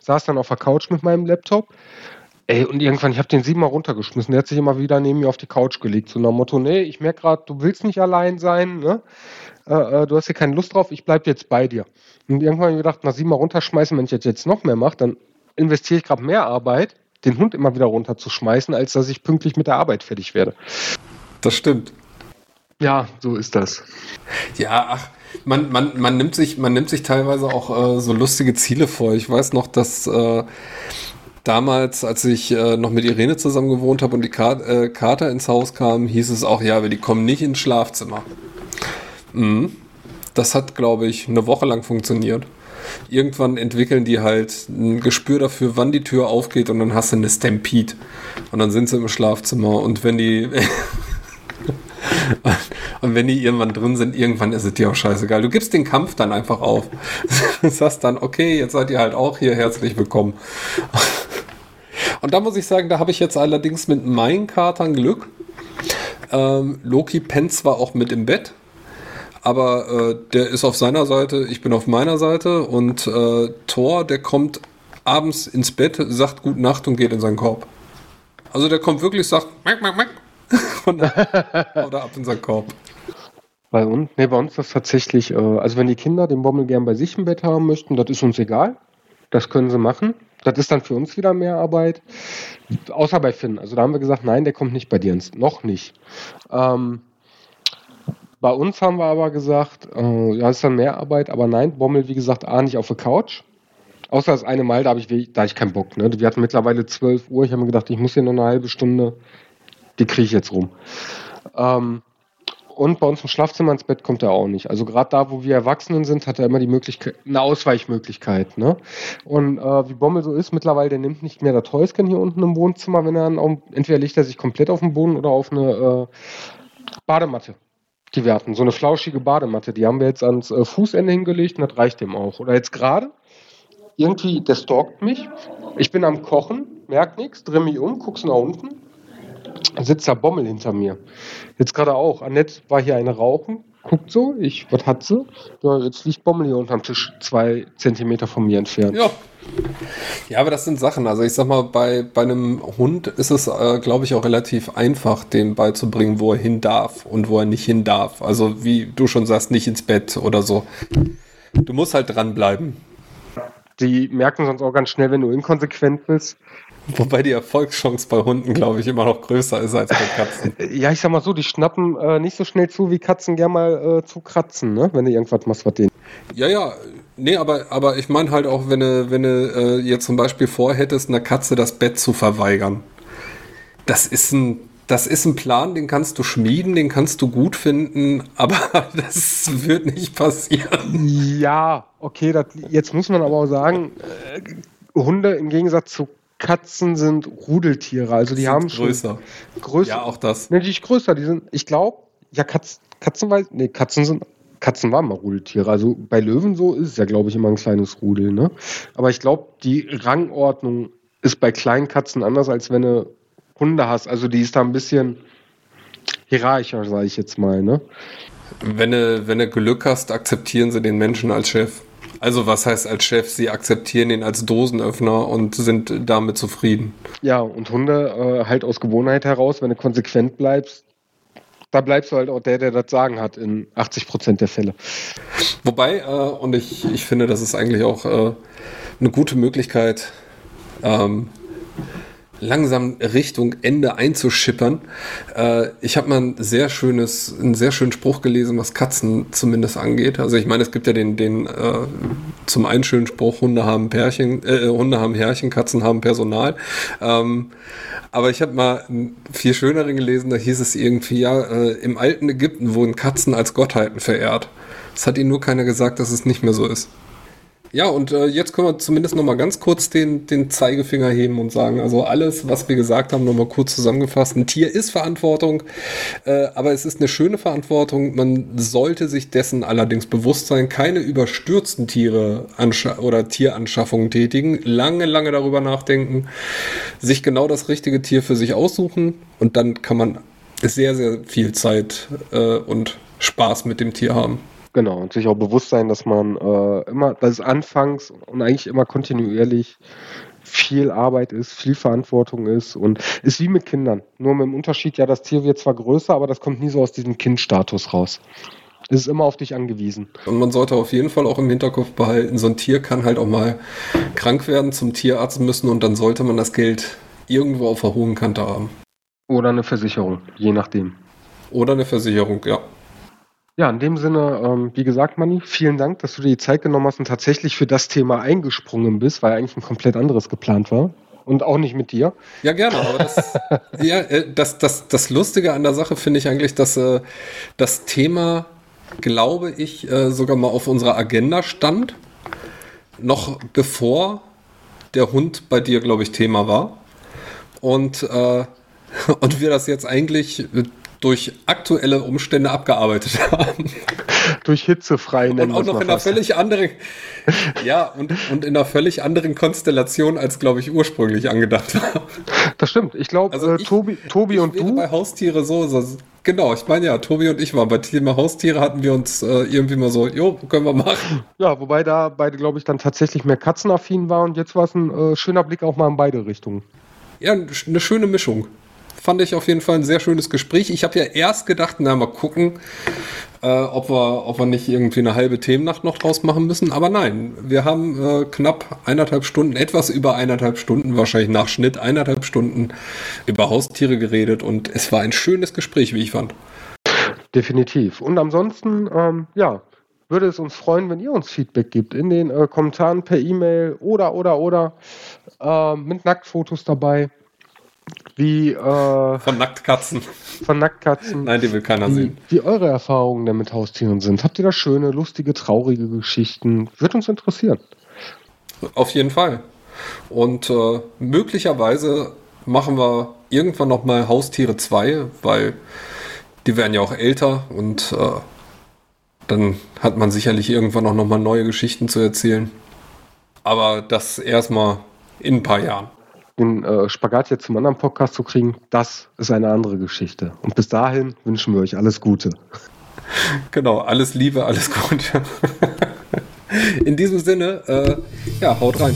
Saß dann auf der Couch mit meinem Laptop. Ey, und irgendwann, ich habe den siebenmal runtergeschmissen. Der hat sich immer wieder neben mir auf die Couch gelegt. So nach dem Motto, nee, ich merke gerade, du willst nicht allein sein, ne? Äh, äh, du hast hier keine Lust drauf, ich bleibe jetzt bei dir. Und irgendwann habe ich gedacht, nach siebenmal runterschmeißen, wenn ich jetzt, jetzt noch mehr mache, dann investiere ich gerade mehr Arbeit, den Hund immer wieder runterzuschmeißen, als dass ich pünktlich mit der Arbeit fertig werde. Das stimmt. Ja, so ist das. Ja, ach, man, man, man, nimmt sich, man nimmt sich teilweise auch äh, so lustige Ziele vor. Ich weiß noch, dass äh, damals, als ich äh, noch mit Irene zusammen gewohnt habe und die Ka äh, Kater ins Haus kam, hieß es auch, ja, aber die kommen nicht ins Schlafzimmer. Mhm. Das hat, glaube ich, eine Woche lang funktioniert. Irgendwann entwickeln die halt ein Gespür dafür, wann die Tür aufgeht und dann hast du eine Stampede. Und dann sind sie im Schlafzimmer und wenn die (laughs) Und wenn die irgendwann drin sind, irgendwann ist es dir auch scheißegal. Du gibst den Kampf dann einfach auf. (laughs) Du sagst dann, okay, jetzt seid ihr halt auch hier, herzlich willkommen. Und da muss ich sagen, da habe ich jetzt allerdings mit meinen Katern Glück. Ähm, Loki pennt zwar auch mit im Bett, aber äh, der ist auf seiner Seite, ich bin auf meiner Seite und äh, Thor, der kommt abends ins Bett, sagt Gute Nacht und geht in seinen Korb. Also der kommt wirklich, sagt, mack, mack, mack, oder ab in seinen Korb. Bei uns, nee, bei uns ist das tatsächlich, äh, also wenn die Kinder den Bommel gern bei sich im Bett haben möchten, das ist uns egal. Das können sie machen. Das ist dann für uns wieder mehr Arbeit. Außer bei Finn. Also da haben wir gesagt, nein, der kommt nicht bei dir ins. Noch nicht. Ähm, bei uns haben wir aber gesagt, äh, ja, ist dann mehr Arbeit, aber nein, Bommel, wie gesagt, A, nicht auf der Couch. Außer das eine Mal, da habe ich, da ich keinen Bock. Ne? Wir hatten mittlerweile 12 Uhr. Ich habe mir gedacht, ich muss hier noch eine halbe Stunde die kriege ich jetzt rum. Ähm, und bei uns im Schlafzimmer ins Bett kommt er auch nicht. Also gerade da, wo wir Erwachsenen sind, hat er immer die Möglichkeit, eine Ausweichmöglichkeit. Ne? Und äh, wie Bommel so ist, mittlerweile, der nimmt nicht mehr das Toyscan hier unten im Wohnzimmer, wenn er dann, entweder legt er sich komplett auf den Boden oder auf eine äh, Badematte. Die wir hatten, so eine flauschige Badematte, die haben wir jetzt ans äh, Fußende hingelegt und das reicht dem auch. Oder jetzt gerade, irgendwie, der stalkt mich. Ich bin am Kochen, merkt nichts, drehe mich um, guck's nach unten, sitzt da Bommel hinter mir. Jetzt gerade auch. Annette war hier eine rauchen, guckt so, ich, was hat sie? Ja, jetzt liegt Bommel hier unterm Tisch, zwei Zentimeter von mir entfernt. Ja. Ja, aber das sind Sachen. Also ich sag mal, bei, bei einem Hund ist es, äh, glaube ich, auch relativ einfach, dem beizubringen, wo er hin darf und wo er nicht hin darf. Also wie du schon sagst, nicht ins Bett oder so. Du musst halt dranbleiben. Die merken sonst auch ganz schnell, wenn du inkonsequent bist. Wobei die Erfolgschance bei Hunden, glaube ich, immer noch größer ist als bei Katzen. (laughs) Ja, ich sag mal so, die schnappen äh, nicht so schnell zu, wie Katzen gerne mal äh, zu kratzen, ne? wenn du irgendwas machst, was denen. Ja, ja, nee, aber, aber ich meine halt auch, wenn du, wenn äh, jetzt zum Beispiel vorhättest, einer Katze das Bett zu verweigern. Das ist ein das ist ein Plan, den kannst du schmieden, den kannst du gut finden, (laughs) aber das wird nicht passieren. Ja, okay, das, jetzt muss man aber auch sagen, äh, Hunde im Gegensatz zu Katzen sind Rudeltiere, also die haben größer. größer. Ja, auch das. Ne, die größer, die sind, ich glaube, ja, Katz, Katzen nee, Katzen sind, Katzen waren mal Rudeltiere. Also bei Löwen so ist es ja, glaube ich, immer ein kleines Rudel, ne? Aber ich glaube, die Rangordnung ist bei kleinen Katzen anders, als wenn du Hunde hast. Also die ist da ein bisschen hierarchischer, sage ich jetzt mal, ne? Wenn du, wenn du Glück hast, akzeptieren sie den Menschen als Chef. Also was heißt als Chef, sie akzeptieren ihn als Dosenöffner und sind damit zufrieden. Ja, und Hunde äh, halt aus Gewohnheit heraus, wenn du konsequent bleibst, da bleibst du halt auch der, der das Sagen hat in 80 Prozent der Fälle. Wobei, äh, und ich, ich finde, das ist eigentlich auch äh, eine gute Möglichkeit, ähm, langsam Richtung Ende einzuschippern. Äh, ich habe mal ein sehr schönes, einen sehr schönen Spruch gelesen, was Katzen zumindest angeht. Also ich meine, es gibt ja den, den äh, zum einen schönen Spruch, Hunde haben Pärchen, äh, Hunde haben Herrchen, Katzen haben Personal. Ähm, aber ich habe mal einen viel schöneren gelesen, da hieß es irgendwie, ja, äh, im alten Ägypten wurden Katzen als Gottheiten verehrt. Es hat ihnen nur keiner gesagt, dass es nicht mehr so ist. Ja, und äh, jetzt können wir zumindest noch mal ganz kurz den, den Zeigefinger heben und sagen, also alles, was wir gesagt haben, noch mal kurz zusammengefasst. Ein Tier ist Verantwortung, äh, aber es ist eine schöne Verantwortung. Man sollte sich dessen allerdings bewusst sein, keine überstürzten Tiere oder Tieranschaffungen tätigen, lange, lange darüber nachdenken, sich genau das richtige Tier für sich aussuchen und dann kann man sehr, sehr viel Zeit äh, und Spaß mit dem Tier haben. Genau, und sich auch bewusst sein, dass man äh, immer, dass es anfangs und eigentlich immer kontinuierlich viel Arbeit ist, viel Verantwortung ist und ist wie mit Kindern. Nur mit dem Unterschied, ja, das Tier wird zwar größer, aber das kommt nie so aus diesem Kindstatus raus. Es ist immer auf dich angewiesen. Und man sollte auf jeden Fall auch im Hinterkopf behalten, so ein Tier kann halt auch mal krank werden, zum Tierarzt müssen und dann sollte man das Geld irgendwo auf der hohen Kante haben. Oder eine Versicherung, je nachdem. Oder eine Versicherung, ja. Ja, in dem Sinne, ähm, wie gesagt, Manni, vielen Dank, dass du dir die Zeit genommen hast und tatsächlich für das Thema eingesprungen bist, weil eigentlich ein komplett anderes geplant war. Und auch nicht mit dir. Ja, gerne, aber das, (laughs) ja, äh, das, das, das Lustige an der Sache finde ich eigentlich, dass äh, das Thema, glaube ich, äh, sogar mal auf unserer Agenda stand, noch bevor der Hund bei dir, glaube ich, Thema war. Und, äh, (laughs) und wir das jetzt eigentlich durch aktuelle Umstände abgearbeitet (laughs) haben. durch hitzefrei Und auch noch in einer völlig anderen, ja, und, und in einer völlig anderen Konstellation, als, glaube ich, ursprünglich angedacht war. Das stimmt. Ich glaube, also äh, Tobi, Tobi und du. bei Haustiere so, so Genau, ich meine ja, Tobi und ich waren bei Thema Haustiere, hatten wir uns äh, irgendwie mal so, jo, können wir machen. Ja, wobei da beide, glaube ich, dann tatsächlich mehr katzenaffin waren und jetzt war es ein äh, schöner Blick auch mal in beide Richtungen. Ja, eine schöne Mischung fand ich auf jeden Fall ein sehr schönes Gespräch. Ich habe ja erst gedacht, na mal gucken, äh, ob, wir, ob wir nicht irgendwie eine halbe Themennacht noch draus machen müssen. Aber nein, wir haben äh, knapp eineinhalb Stunden, etwas über eineinhalb Stunden, wahrscheinlich nach Schnitt eineinhalb Stunden über Haustiere geredet und es war ein schönes Gespräch, wie ich fand. Definitiv. Und ansonsten, ähm, ja, würde es uns freuen, wenn ihr uns Feedback gibt in den äh, Kommentaren per E-Mail oder, oder, oder äh, mit Nacktfotos dabei. Wie, äh, von Nacktkatzen. Von Nacktkatzen. Nein, die will keiner wie, sehen. Wie eure Erfahrungen denn mit Haustieren sind. Habt ihr da schöne, lustige, traurige Geschichten? Wird uns interessieren. Auf jeden Fall. Und äh, möglicherweise machen wir irgendwann noch mal Haustiere 2, weil die werden ja auch älter und äh, dann hat man sicherlich irgendwann auch noch mal neue Geschichten zu erzählen. Aber das erstmal in ein paar Jahren den äh, Spagat jetzt zum anderen Podcast zu kriegen, das ist eine andere Geschichte. Und bis dahin wünschen wir euch alles Gute. Genau, alles Liebe, alles Gute. (laughs) In diesem Sinne, äh, ja, haut rein.